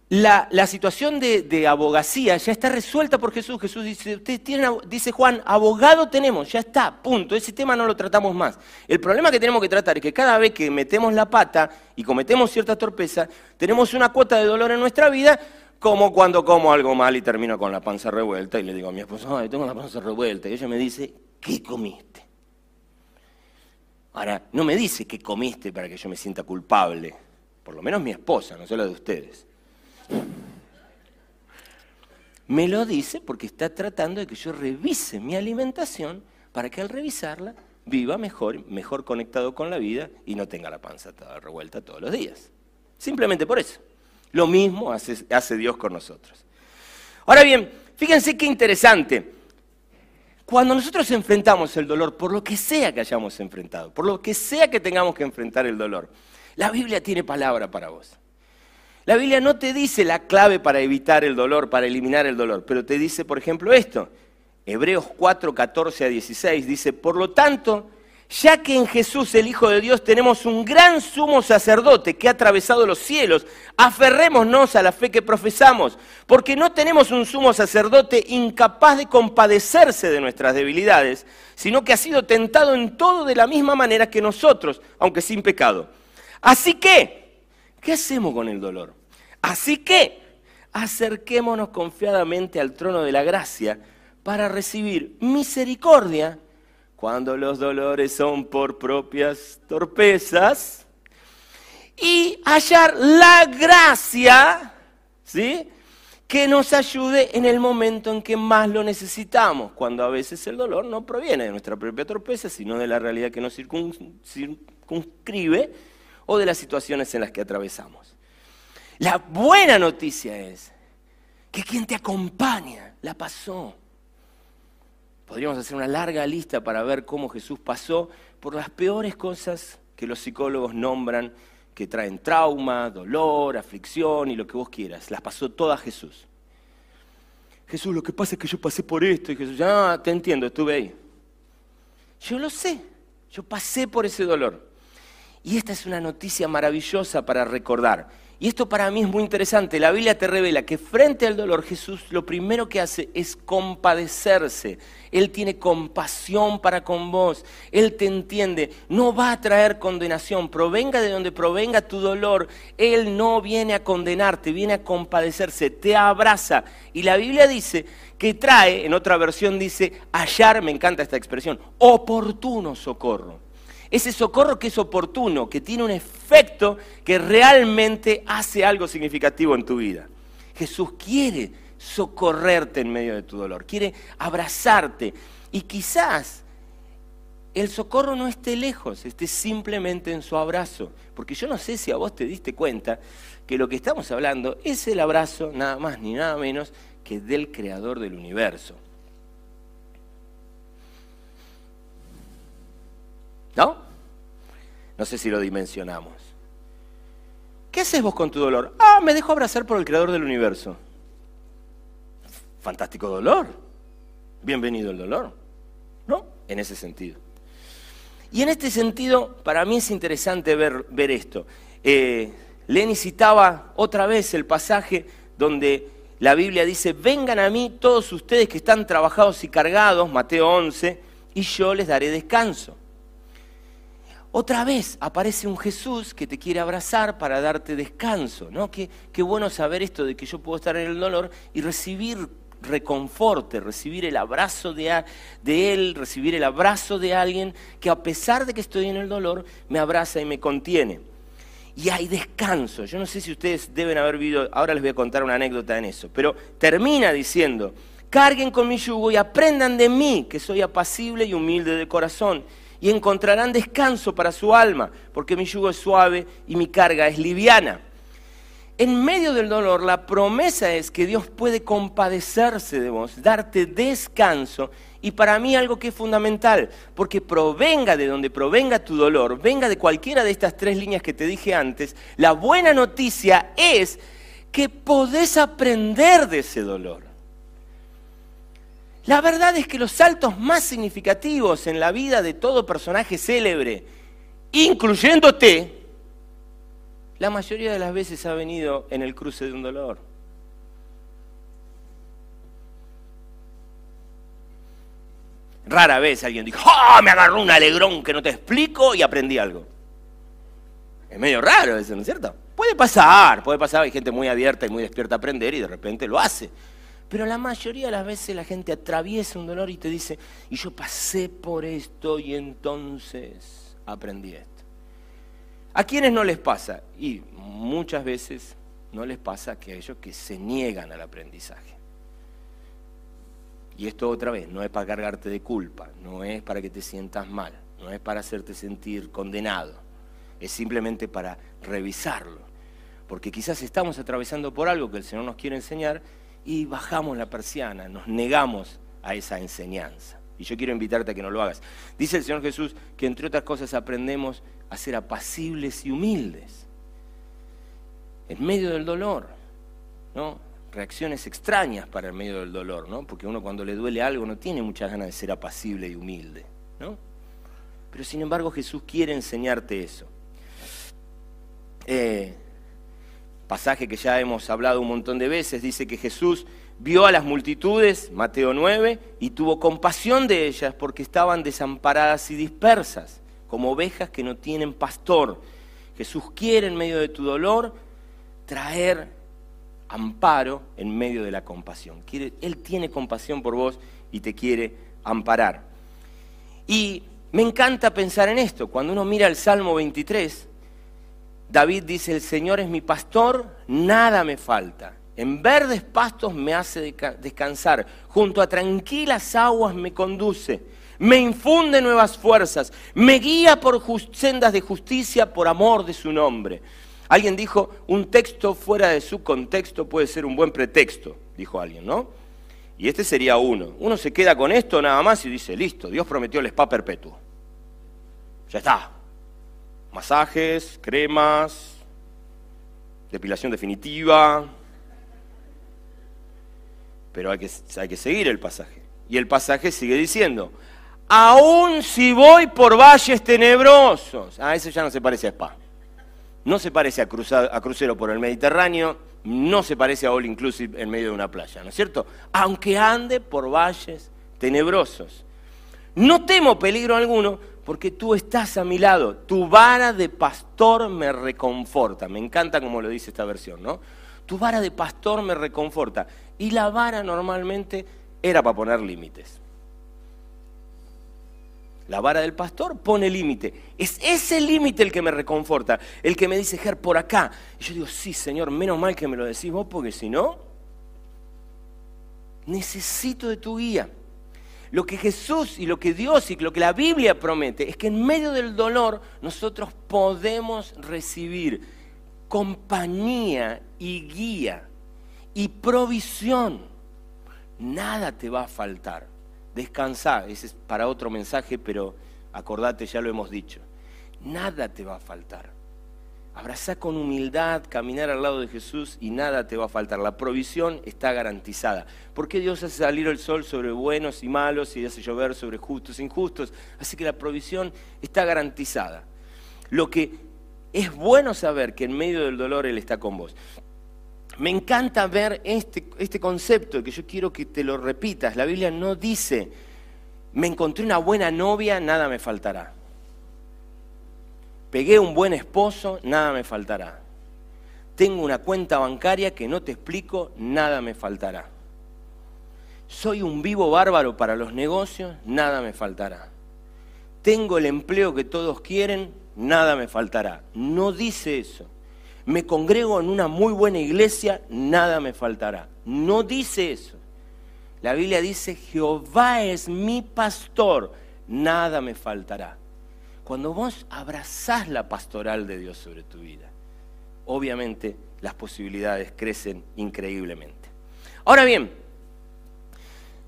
La, situación de, abogacía ya está resuelta por Jesús. Jesús dice, ustedes tienen, dice Juan, abogado tenemos, ya está, punto. Ese tema no lo tratamos más. El problema que tenemos que tratar es que cada vez que metemos la pata y cometemos cierta torpeza, tenemos una cuota de dolor en nuestra vida, como cuando como algo mal y termino con la panza revuelta y le digo a mi esposa, ay, tengo la panza revuelta. Y ella me dice, ¿qué comiste? Ahora, no me dice qué comiste para que yo me sienta culpable. Por lo menos mi esposa, no sé la de ustedes. Me lo dice porque está tratando de que yo revise mi alimentación para que al revisarla viva mejor, mejor conectado con la vida y no tenga la panza toda revuelta todos los días. Simplemente por eso. Lo mismo hace, hace Dios con nosotros. Ahora bien, fíjense qué interesante. Cuando nosotros enfrentamos el dolor, por lo que sea que hayamos enfrentado, por lo que sea que tengamos que enfrentar el dolor, la Biblia tiene palabra para vos. La Biblia no te dice la clave para evitar el dolor, para eliminar el dolor, pero te dice, por ejemplo, esto. Hebreos 4, 14 a 16 dice, por lo tanto, ya que en Jesús, el Hijo de Dios, tenemos un gran sumo sacerdote que ha atravesado los cielos, aferrémonos a la fe que profesamos, porque no tenemos un sumo sacerdote incapaz de compadecerse de nuestras debilidades, sino que ha sido tentado en todo de la misma manera que nosotros, aunque sin pecado. Así que, ¿Qué hacemos con el dolor? Así que acerquémonos confiadamente al trono de la gracia para recibir misericordia cuando los dolores son por propias torpezas y hallar la gracia, ¿sí? Que nos ayude en el momento en que más lo necesitamos, cuando a veces el dolor no proviene de nuestra propia torpeza, sino de la realidad que nos circunscribe o de las situaciones en las que atravesamos. La buena noticia es que quien te acompaña la pasó. Podríamos hacer una larga lista para ver cómo Jesús pasó por las peores cosas que los psicólogos nombran que traen trauma, dolor, aflicción y lo que vos quieras. Las pasó todas Jesús. Jesús, lo que pasa es que yo pasé por esto y Jesús, ah, te entiendo, estuve ahí. Yo lo sé, yo pasé por ese dolor. Y esta es una noticia maravillosa para recordar. Y esto para mí es muy interesante. La Biblia te revela que frente al dolor Jesús lo primero que hace es compadecerse. Él tiene compasión para con vos. Él te entiende. No va a traer condenación. Provenga de donde provenga tu dolor. Él no viene a condenarte, viene a compadecerse. Te abraza. Y la Biblia dice que trae, en otra versión dice, hallar, me encanta esta expresión, oportuno socorro ese socorro que es oportuno, que tiene un efecto que realmente hace algo significativo en tu vida. Jesús quiere socorrerte en medio de tu dolor, quiere abrazarte y quizás el socorro no esté lejos, esté simplemente en su abrazo, porque yo no sé si a vos te diste cuenta que lo que estamos hablando es el abrazo nada más ni nada menos que del creador del universo. ¿No? No sé si lo dimensionamos. ¿Qué haces vos con tu dolor? Ah, me dejo abrazar por el creador del universo. Fantástico dolor. Bienvenido el dolor. ¿No? En ese sentido. Y en este sentido, para mí es interesante ver, ver esto. Eh, Lenny citaba otra vez el pasaje donde la Biblia dice, vengan a mí todos ustedes que están trabajados y cargados, Mateo 11, y yo les daré descanso. Otra vez aparece un Jesús que te quiere abrazar para darte descanso, ¿no? Qué, qué bueno saber esto de que yo puedo estar en el dolor y recibir reconforte, recibir el abrazo de, de, Él, recibir el abrazo de alguien que a pesar de que estoy en el dolor, me abraza y me contiene. Y hay descanso. Yo no sé si ustedes deben haber visto, ahora les voy a contar una anécdota en eso, pero termina diciendo Carguen con mi yugo y aprendan de mí, que soy apacible y humilde de corazón, y encontrarán descanso para su alma, porque mi yugo es suave y mi carga es liviana. En medio del dolor, la promesa es que Dios puede compadecerse de vos, darte descanso, y para mí algo que es fundamental, porque provenga de donde provenga tu dolor, venga de cualquiera de estas tres líneas que te dije antes, la buena noticia es que podés aprender de ese dolor. La verdad es que los saltos más significativos en la vida de todo personaje célebre, incluyéndote, la mayoría de las veces ha venido en el cruce de un dolor. Rara vez alguien dijo, ¡oh! Me agarró un alegrón que no te explico y aprendí algo. Es medio raro eso, ¿no es cierto? Puede pasar, puede pasar, hay gente muy abierta y muy despierta a aprender y de repente lo hace. Pero la mayoría de las veces la gente atraviesa un dolor y te dice, y yo pasé por esto y entonces aprendí esto. ¿A quiénes no les pasa? Y muchas veces no les pasa que a ellos que se niegan al aprendizaje. Y esto otra vez, no es para cargarte de culpa, no es para que te sientas mal, no es para hacerte sentir condenado, es simplemente para revisarlo. Porque quizás estamos atravesando por algo que el Señor nos quiere enseñar y bajamos la persiana, nos negamos a esa enseñanza. Y yo quiero invitarte a que no lo hagas. Dice el Señor Jesús que entre otras cosas aprendemos a ser apacibles y humildes. En medio del dolor, ¿no? reacciones extrañas para el medio del dolor, ¿no? Porque uno cuando le duele algo no tiene muchas ganas de ser apacible y humilde, ¿no? Pero sin embargo Jesús quiere enseñarte eso. Eh, pasaje que ya hemos hablado un montón de veces, dice que Jesús vio a las multitudes, Mateo 9, y tuvo compasión de ellas porque estaban desamparadas y dispersas, como ovejas que no tienen pastor. Jesús quiere en medio de tu dolor traer amparo en medio de la compasión. él tiene compasión por vos y te quiere amparar. Y me encanta pensar en esto. Cuando uno mira el Salmo 23, David dice, el Señor es mi pastor, nada me falta. En verdes pastos me hace descansar, junto a tranquilas aguas me conduce, me infunde nuevas fuerzas, me guía por sendas de justicia por amor de su nombre. Alguien dijo, un texto fuera de su contexto puede ser un buen pretexto, dijo alguien, ¿no? Y este sería uno. Uno se queda con esto nada más y dice, listo, Dios prometió el spa perpetuo. Ya está. Masajes, cremas, depilación definitiva. Pero hay que, hay que seguir el pasaje. Y el pasaje sigue diciendo, aún si voy por valles tenebrosos. Ah, eso ya no se parece a spa no se parece a, a crucero por el Mediterráneo, no se parece a all inclusive en medio de una playa, ¿no es cierto? Aunque ande por valles tenebrosos. No temo peligro alguno porque tú estás a mi lado. Tu vara de pastor me reconforta. Me encanta como lo dice esta versión, ¿no? Tu vara de pastor me reconforta. Y la vara normalmente era para poner límites. La vara del pastor pone límite. Es ese límite el que me reconforta, el que me dice, Ger, por acá. Y yo digo, sí, Señor, menos mal que me lo decís vos, porque si no, necesito de tu guía. Lo que Jesús y lo que Dios y lo que la Biblia promete es que en medio del dolor nosotros podemos recibir compañía y guía y provisión. Nada te va a faltar descansa, ese es para otro mensaje, pero acordate, ya lo hemos dicho. Nada te va a faltar. Abrazá con humildad, caminar al lado de Jesús y nada te va a faltar. La provisión está garantizada. ¿Por qué Dios hace salir el sol sobre buenos y malos y hace llover sobre justos e injustos? Así que la provisión está garantizada. Lo que es bueno saber que en medio del dolor Él está con vos. Me encanta ver este, este concepto que yo quiero que te lo repitas. La Biblia no dice, me encontré una buena novia, nada me faltará. Pegué un buen esposo, nada me faltará. Tengo una cuenta bancaria que no te explico, nada me faltará. Soy un vivo bárbaro para los negocios, nada me faltará. Tengo el empleo que todos quieren, nada me faltará. No dice eso me congrego en una muy buena iglesia, nada me faltará. No dice eso. La Biblia dice, Jehová es mi pastor, nada me faltará. Cuando vos abrazás la pastoral de Dios sobre tu vida, obviamente las posibilidades crecen increíblemente. Ahora bien,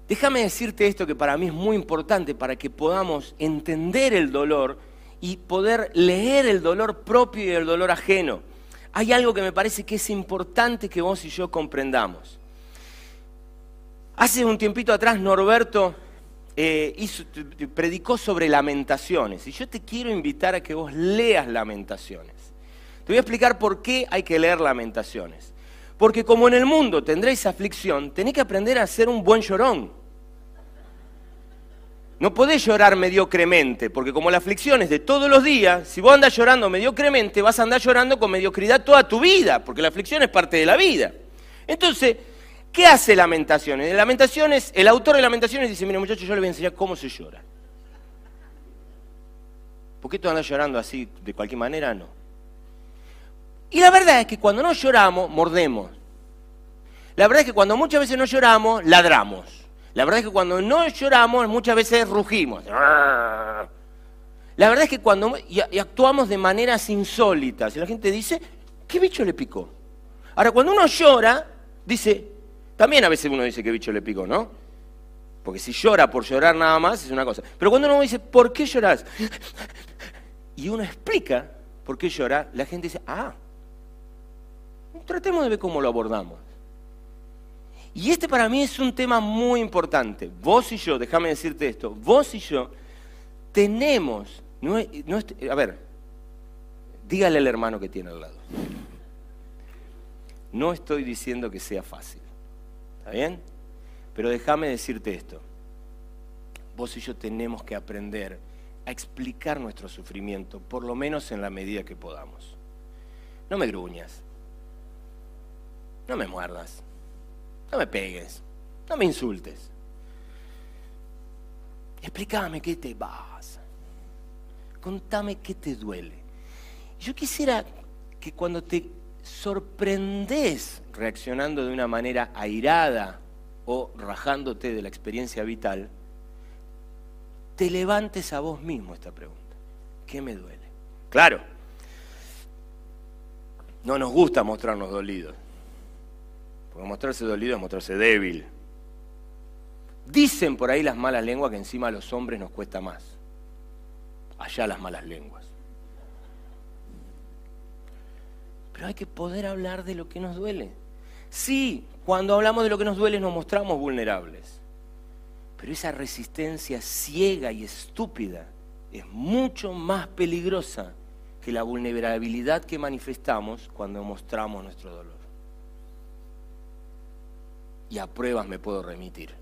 déjame decirte esto que para mí es muy importante para que podamos entender el dolor y poder leer el dolor propio y el dolor ajeno. Hay algo que me parece que es importante que vos y yo comprendamos. Hace un tiempito atrás Norberto eh, predicó sobre lamentaciones y yo te quiero invitar a que vos leas lamentaciones. Te voy a explicar por qué hay que leer lamentaciones. Porque como en el mundo tendréis aflicción, tenés que aprender a ser un buen llorón. No podés llorar mediocremente, porque como la aflicción es de todos los días, si vos andás llorando mediocremente, vas a andar llorando con mediocridad toda tu vida, porque la aflicción es parte de la vida. Entonces, ¿qué hace Lamentaciones? Lamentaciones, el autor de Lamentaciones dice, mira muchachos, yo les voy a enseñar cómo se llora. ¿Por qué tú andas llorando así de cualquier manera? No. Y la verdad es que cuando no lloramos, mordemos. La verdad es que cuando muchas veces no lloramos, ladramos. La verdad es que cuando no lloramos muchas veces rugimos. La verdad es que cuando y, actuamos de maneras insólitas y la gente dice, ¿qué bicho le picó? Ahora, cuando uno llora, dice, también a veces uno dice qué bicho le picó, ¿no? Porque si llora por llorar nada más es una cosa. Pero cuando uno dice, ¿por qué lloras? Y uno explica por qué llora, la gente dice, ah, tratemos de ver cómo lo abordamos. Y este para mí es un tema muy importante. Vos y yo, déjame decirte esto, vos y yo tenemos, no, a ver, dígale al hermano que tiene al lado. No estoy diciendo que sea fácil, ¿está bien? Pero déjame decirte esto. Vos y yo tenemos que aprender a explicar nuestro sufrimiento, por lo menos en la medida que podamos. No me gruñas, no me muerdas, no me pegues, no me insultes. Explícame qué te pasa. Contame qué te duele. Yo quisiera que cuando te sorprendes reaccionando de una manera airada o rajándote de la experiencia vital, te levantes a vos mismo esta pregunta. ¿Qué me duele? Claro, no nos gusta mostrarnos dolidos. Porque mostrarse dolido es mostrarse débil. Dicen por ahí las malas lenguas que encima a los hombres nos cuesta más. Allá las malas lenguas. Pero hay que poder hablar de lo que nos duele. Sí, cuando hablamos de lo que nos duele nos mostramos vulnerables. Pero esa resistencia ciega y estúpida es mucho más peligrosa que la vulnerabilidad que manifestamos cuando mostramos nuestro dolor y a pruebas me puedo remitir.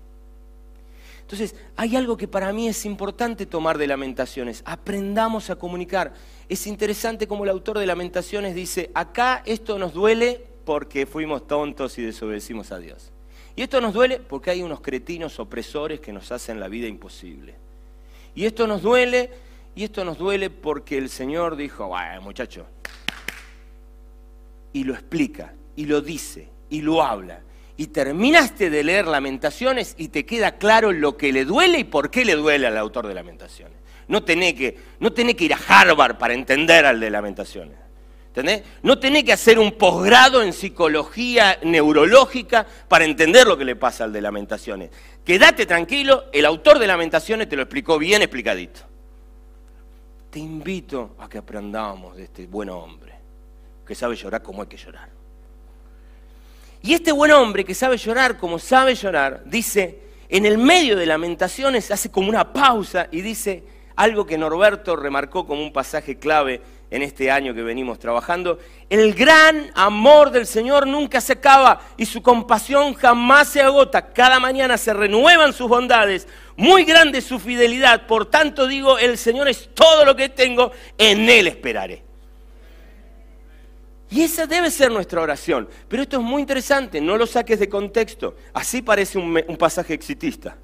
Entonces, hay algo que para mí es importante tomar de lamentaciones. Aprendamos a comunicar. Es interesante como el autor de lamentaciones dice, acá esto nos duele porque fuimos tontos y desobedecimos a Dios. Y esto nos duele porque hay unos cretinos opresores que nos hacen la vida imposible. Y esto nos duele, y esto nos duele porque el Señor dijo, bueno, muchacho, y lo explica, y lo dice, y lo habla y terminaste de leer Lamentaciones y te queda claro lo que le duele y por qué le duele al autor de Lamentaciones. No tenés que, no que ir a Harvard para entender al de Lamentaciones. ¿Entendés? No tenés que hacer un posgrado en psicología neurológica para entender lo que le pasa al de Lamentaciones. Quédate tranquilo, el autor de Lamentaciones te lo explicó bien explicadito. Te invito a que aprendamos de este buen hombre, que sabe llorar como hay que llorar. Y este buen hombre que sabe llorar como sabe llorar, dice, en el medio de lamentaciones hace como una pausa y dice algo que Norberto remarcó como un pasaje clave en este año que venimos trabajando. El gran amor del Señor nunca se acaba y su compasión jamás se agota. Cada mañana se renuevan sus bondades. Muy grande su fidelidad. Por tanto digo, el Señor es todo lo que tengo, en Él esperaré. Y esa debe ser nuestra oración. Pero esto es muy interesante, no lo saques de contexto. Así parece un, pasaje exitista.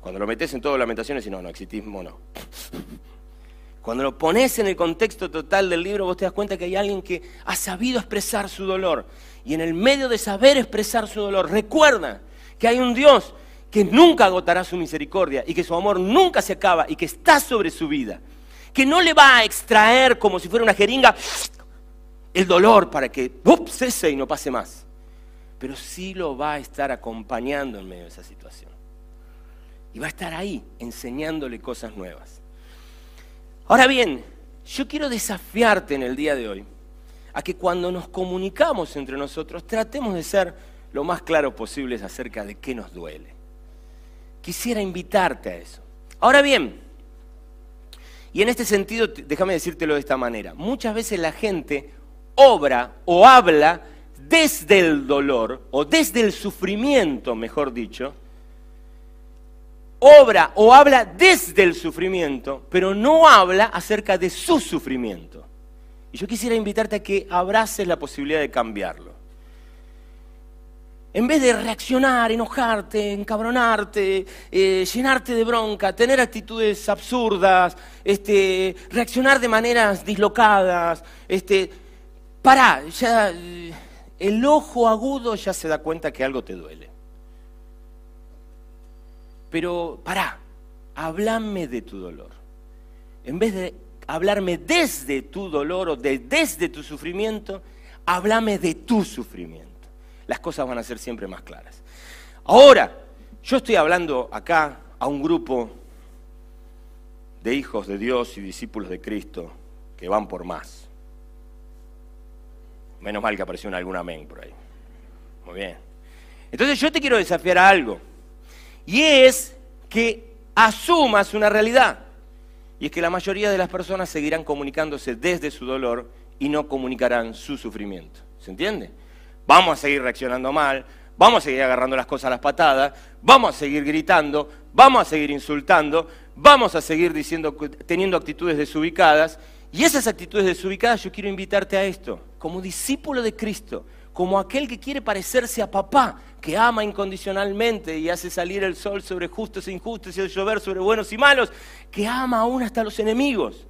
Cuando lo metes en las lamentaciones y no, no, exitismo no. [LAUGHS] Cuando lo pones en el contexto total del libro, vos te das cuenta que hay alguien que ha sabido expresar su dolor. Y en el medio de saber expresar su dolor, recuerda que hay un Dios que nunca agotará su misericordia y que su amor nunca se acaba y que está sobre su vida, que no le va a extraer como si fuera una jeringa el dolor para que cese y no pase más, pero sí lo va a estar acompañando en medio de esa situación. Y va a estar ahí enseñándole cosas nuevas. Ahora bien, yo quiero desafiarte en el día de hoy a que cuando nos comunicamos entre nosotros tratemos de ser lo más claro posible acerca de qué nos duele. Quisiera invitarte a eso. Ahora bien, y en este sentido, déjame decírtelo de esta manera, muchas veces la gente obra o habla desde el dolor o desde el sufrimiento, mejor dicho, obra o habla desde el sufrimiento, pero no habla acerca de su sufrimiento. Y yo quisiera invitarte a que abraces la posibilidad de cambiarlo. En vez de reaccionar, enojarte, encabronarte, eh, llenarte de bronca, tener actitudes absurdas, este, reaccionar de maneras dislocadas, este, pará, ya el ojo agudo ya se da cuenta que algo te duele. Pero pará, háblame de tu dolor. En vez de hablarme desde tu dolor o de, desde tu sufrimiento, háblame de tu sufrimiento. Las cosas van a ser siempre más claras. Ahora, yo estoy hablando acá a un grupo de hijos de Dios y discípulos de Cristo que van por más. Menos mal que apareció un algún amén por ahí. Muy bien. Entonces yo te quiero desafiar a algo. Y es que asumas una realidad. Y es que la mayoría de las personas seguirán comunicándose desde su dolor y no comunicarán su sufrimiento. ¿Se entiende? Vamos a seguir reaccionando mal, vamos a seguir agarrando las cosas a las patadas, vamos a seguir gritando, vamos a seguir insultando, vamos a seguir diciendo, teniendo actitudes desubicadas. Y esas actitudes desubicadas yo quiero invitarte a esto, como discípulo de Cristo, como aquel que quiere parecerse a papá, que ama incondicionalmente y hace salir el sol sobre justos e injustos y hace llover sobre buenos y malos, que ama aún hasta los enemigos.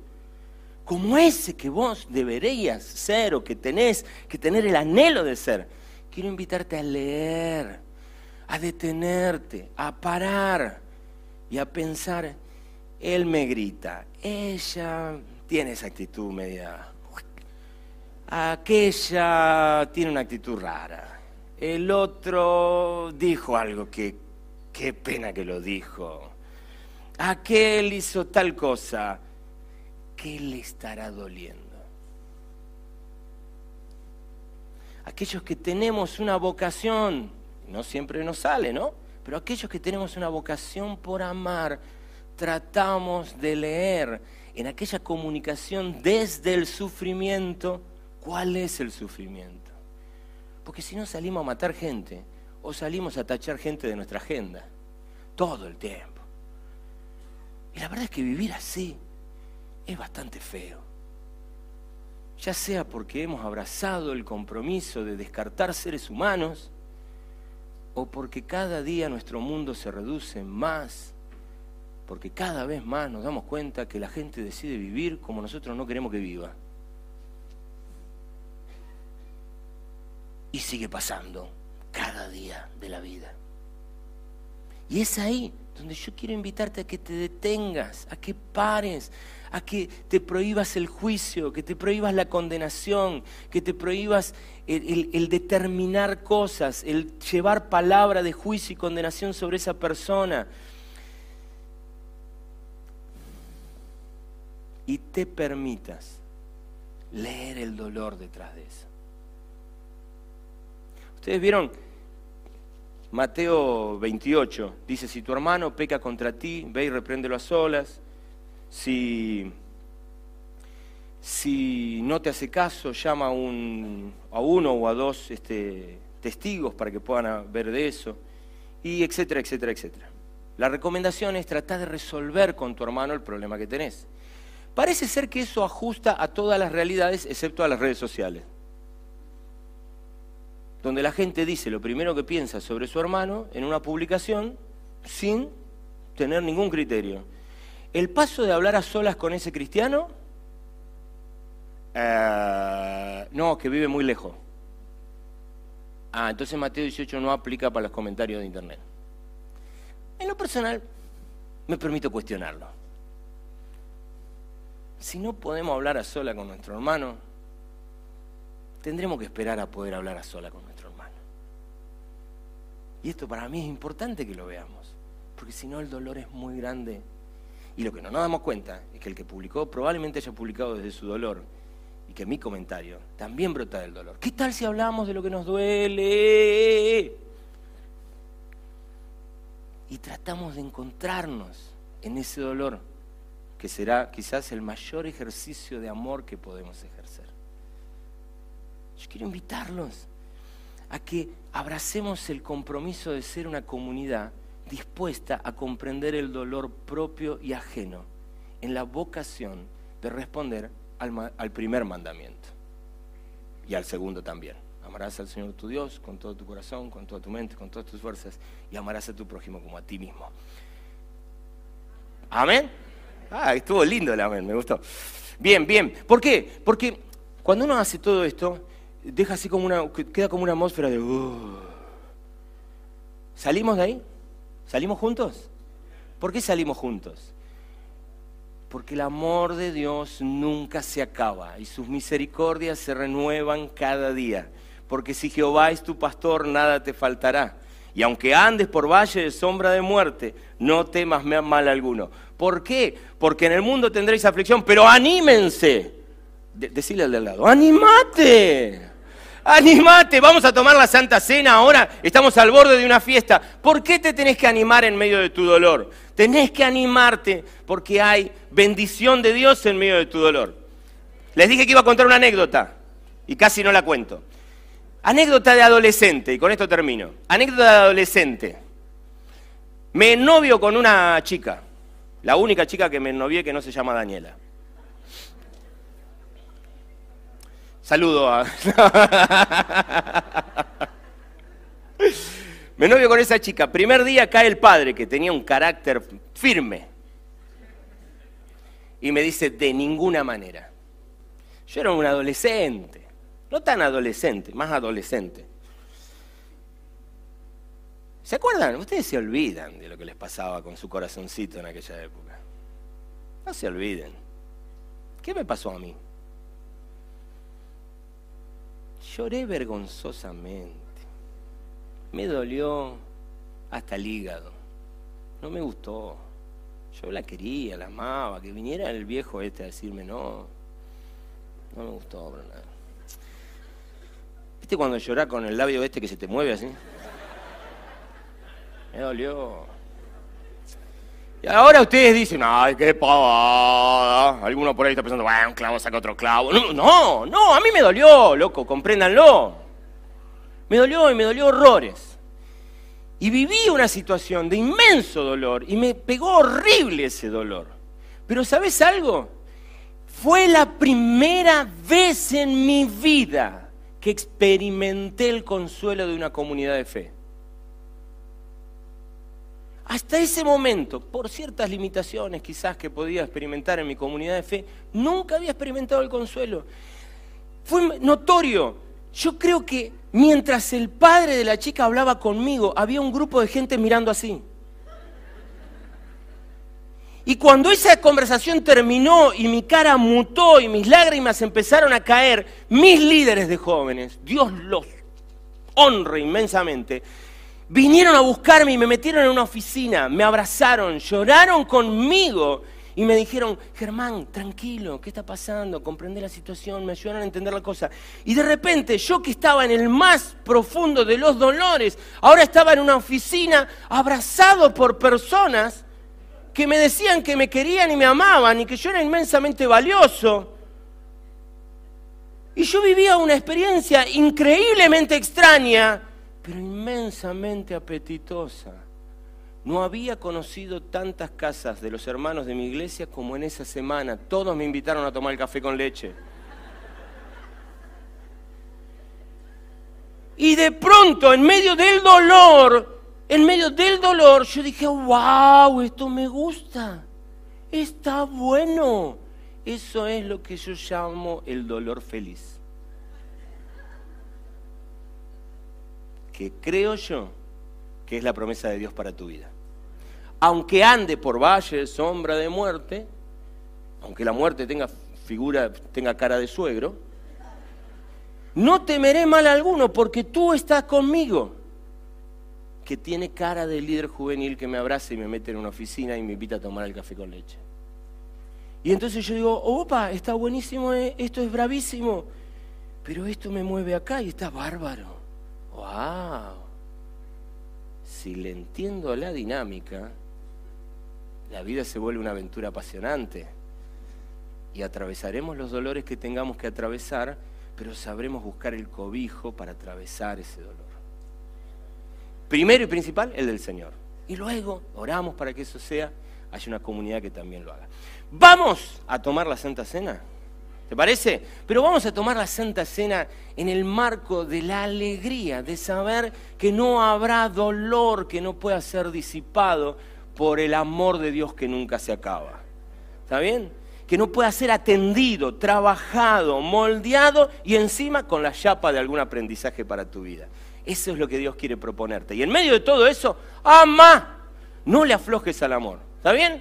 Como ese que vos deberías ser o que tenés que tener el anhelo de ser. Quiero invitarte a leer, a detenerte, a parar y a pensar, él me grita, ella tiene esa actitud media aquella tiene una actitud rara. El otro dijo algo que, qué pena que lo dijo. Aquel hizo tal cosa. ¿Qué le estará doliendo? Aquellos que tenemos una vocación, no siempre nos sale, ¿no? Pero aquellos que tenemos una vocación por amar, tratamos de leer en aquella comunicación desde el sufrimiento ¿Cuál es el sufrimiento? Porque si no salimos a matar gente o salimos a tachar gente de nuestra agenda, todo el tiempo. Y la verdad es que vivir así es bastante feo. Ya sea porque hemos abrazado el compromiso de descartar seres humanos, o porque cada día nuestro mundo se reduce más, porque cada vez más nos damos cuenta que la gente decide vivir como nosotros no queremos que viva. y sigue pasando cada día de la vida. Y es ahí donde yo quiero invitarte a que te detengas, a que pares, a que te prohíbas el juicio, que te prohíbas la condenación, que te prohíbas el, determinar cosas, el llevar palabra de juicio y condenación sobre esa persona. Y te permitas leer el dolor detrás de eso. Ustedes vieron Mateo 28, dice, si tu hermano peca contra ti, ve y repréndelo a solas. Si, si no te hace caso, llama a, un, a uno o a dos este, testigos para que puedan ver de eso, y etcétera, etcétera, etcétera. La recomendación es tratar de resolver con tu hermano el problema que tenés. Parece ser que eso ajusta a todas las realidades, excepto a las redes sociales donde la gente dice lo primero que piensa sobre su hermano en una publicación sin tener ningún criterio. El paso de hablar a solas con ese cristiano, eh, no, que vive muy lejos. Ah, entonces Mateo 18 no aplica para los comentarios de internet. en lo personal, me permito cuestionarlo. Si no podemos hablar a sola con nuestro hermano, tendremos que esperar a poder hablar a sola con nuestro hermano. Y esto para mí es importante que lo veamos, porque si no el dolor es muy grande. Y lo que no nos damos cuenta es que el que publicó probablemente haya publicado desde su dolor y que mi comentario también brota del dolor. ¿Qué tal si hablamos de lo que nos duele? Y tratamos de encontrarnos en ese dolor, que será quizás el mayor ejercicio de amor que podemos ejercer. Yo quiero invitarlos a que abracemos el compromiso de ser una comunidad dispuesta a comprender el dolor propio y ajeno en la vocación de responder al, primer mandamiento y al segundo también. Amarás al Señor tu Dios con todo tu corazón, con toda tu mente, con todas tus fuerzas y amarás a tu prójimo como a ti mismo. Amén. Ah, estuvo lindo el amén, me gustó. Bien, bien. ¿Por qué? Porque cuando uno hace todo esto, deja así como una, queda como una atmósfera de... Uh". ¿Salimos de ahí? ¿Salimos juntos? ¿Por qué salimos juntos? porque el amor de Dios nunca se acaba y sus misericordias se renuevan cada día. Porque si Jehová es tu pastor, nada te faltará. Y aunque andes por valle de sombra de muerte, no temas mal alguno. ¿Por qué? Porque en el mundo tendréis aflicción, pero anímense. decile al de al lado, animate. Animate, vamos a tomar la Santa Cena ahora, estamos al borde de una fiesta. ¿Por qué te tenés que animar en medio de tu dolor? Tenés que animarte porque hay bendición de Dios en medio de tu dolor. Les dije que iba a contar una anécdota y casi no la cuento. Anécdota de adolescente, y con esto termino. Anécdota de adolescente. Me novio con una chica, la única chica que me novié que no se llama Daniela. Saludo a... [LAUGHS] Me novio con esa chica. Primer día cae el padre, que tenía un carácter firme. Y me dice, de ninguna manera. Yo era un adolescente. No tan adolescente, más adolescente. ¿Se acuerdan? Ustedes se olvidan de lo que les pasaba con su corazoncito en aquella época. No se olviden. ¿Qué me pasó a mí? Lloré vergonzosamente. Me dolió hasta el hígado. No me gustó. Yo la quería, la amaba. Que viniera el viejo este a decirme no. No me gustó, nada. ¿Viste cuando llorás con el labio este que se te mueve así? Me dolió. Y ahora ustedes dicen, ay, qué pavada. Alguno por ahí está pensando, bueno, un clavo saca otro clavo. No, no, no, a mí me dolió, loco, compréndanlo. Me dolió y me dolió horrores. Y viví una situación de inmenso dolor y me pegó horrible ese dolor. Pero ¿sabes algo? Fue la primera vez en mi vida que experimenté el consuelo de una comunidad de fe. Hasta ese momento, por ciertas limitaciones quizás que podía experimentar en mi comunidad de fe, nunca había experimentado el consuelo. Fue notorio. Yo creo que mientras el padre de la chica hablaba conmigo, había un grupo de gente mirando así. Y cuando esa conversación terminó y mi cara mutó y mis lágrimas empezaron a caer, mis líderes de jóvenes, Dios los honre inmensamente, Vinieron a buscarme y me metieron en una oficina, me abrazaron, lloraron conmigo y me dijeron, Germán, tranquilo, ¿qué está pasando? Comprende la situación, me ayudaron a entender la cosa. Y de repente yo que estaba en el más profundo de los dolores, ahora estaba en una oficina abrazado por personas que me decían que me querían y me amaban y que yo era inmensamente valioso. Y yo vivía una experiencia increíblemente extraña pero inmensamente apetitosa. No había conocido tantas casas de los hermanos de mi iglesia como en esa semana. Todos me invitaron a tomar el café con leche. Y de pronto, en medio del dolor, en medio del dolor, yo dije, wow, esto me gusta. Está bueno. Eso es lo que yo llamo el dolor feliz. Que creo yo que es la promesa de Dios para tu vida. aunque ande por valle de sombra de muerte, aunque la muerte tenga figura, tenga cara de suegro, no temeré mal alguno porque tú estás conmigo. Que tiene cara de líder juvenil que me abraza y me mete en una oficina y me invita a tomar el café con leche. Y entonces yo digo, opa, está buenísimo, eh, esto es bravísimo, pero esto me mueve acá y está bárbaro. ¡Wow! Si le entiendo la dinámica, la vida se vuelve una aventura apasionante. Y atravesaremos los dolores que tengamos que atravesar, pero sabremos buscar el cobijo para atravesar ese dolor. Primero y principal, el del Señor. Y luego oramos para que eso sea, haya una comunidad que también lo haga. Vamos a tomar la Santa Cena. ¿Te parece? Pero vamos a tomar la Santa Cena en el marco de la alegría, de saber que no habrá dolor que no pueda ser disipado por el amor de Dios que nunca se acaba. ¿Está bien? Que no pueda ser atendido, trabajado, moldeado y encima con la chapa de algún aprendizaje para tu vida. Eso es lo que Dios quiere proponerte. Y en medio de todo eso, ama. No le aflojes al amor. ¿Está bien?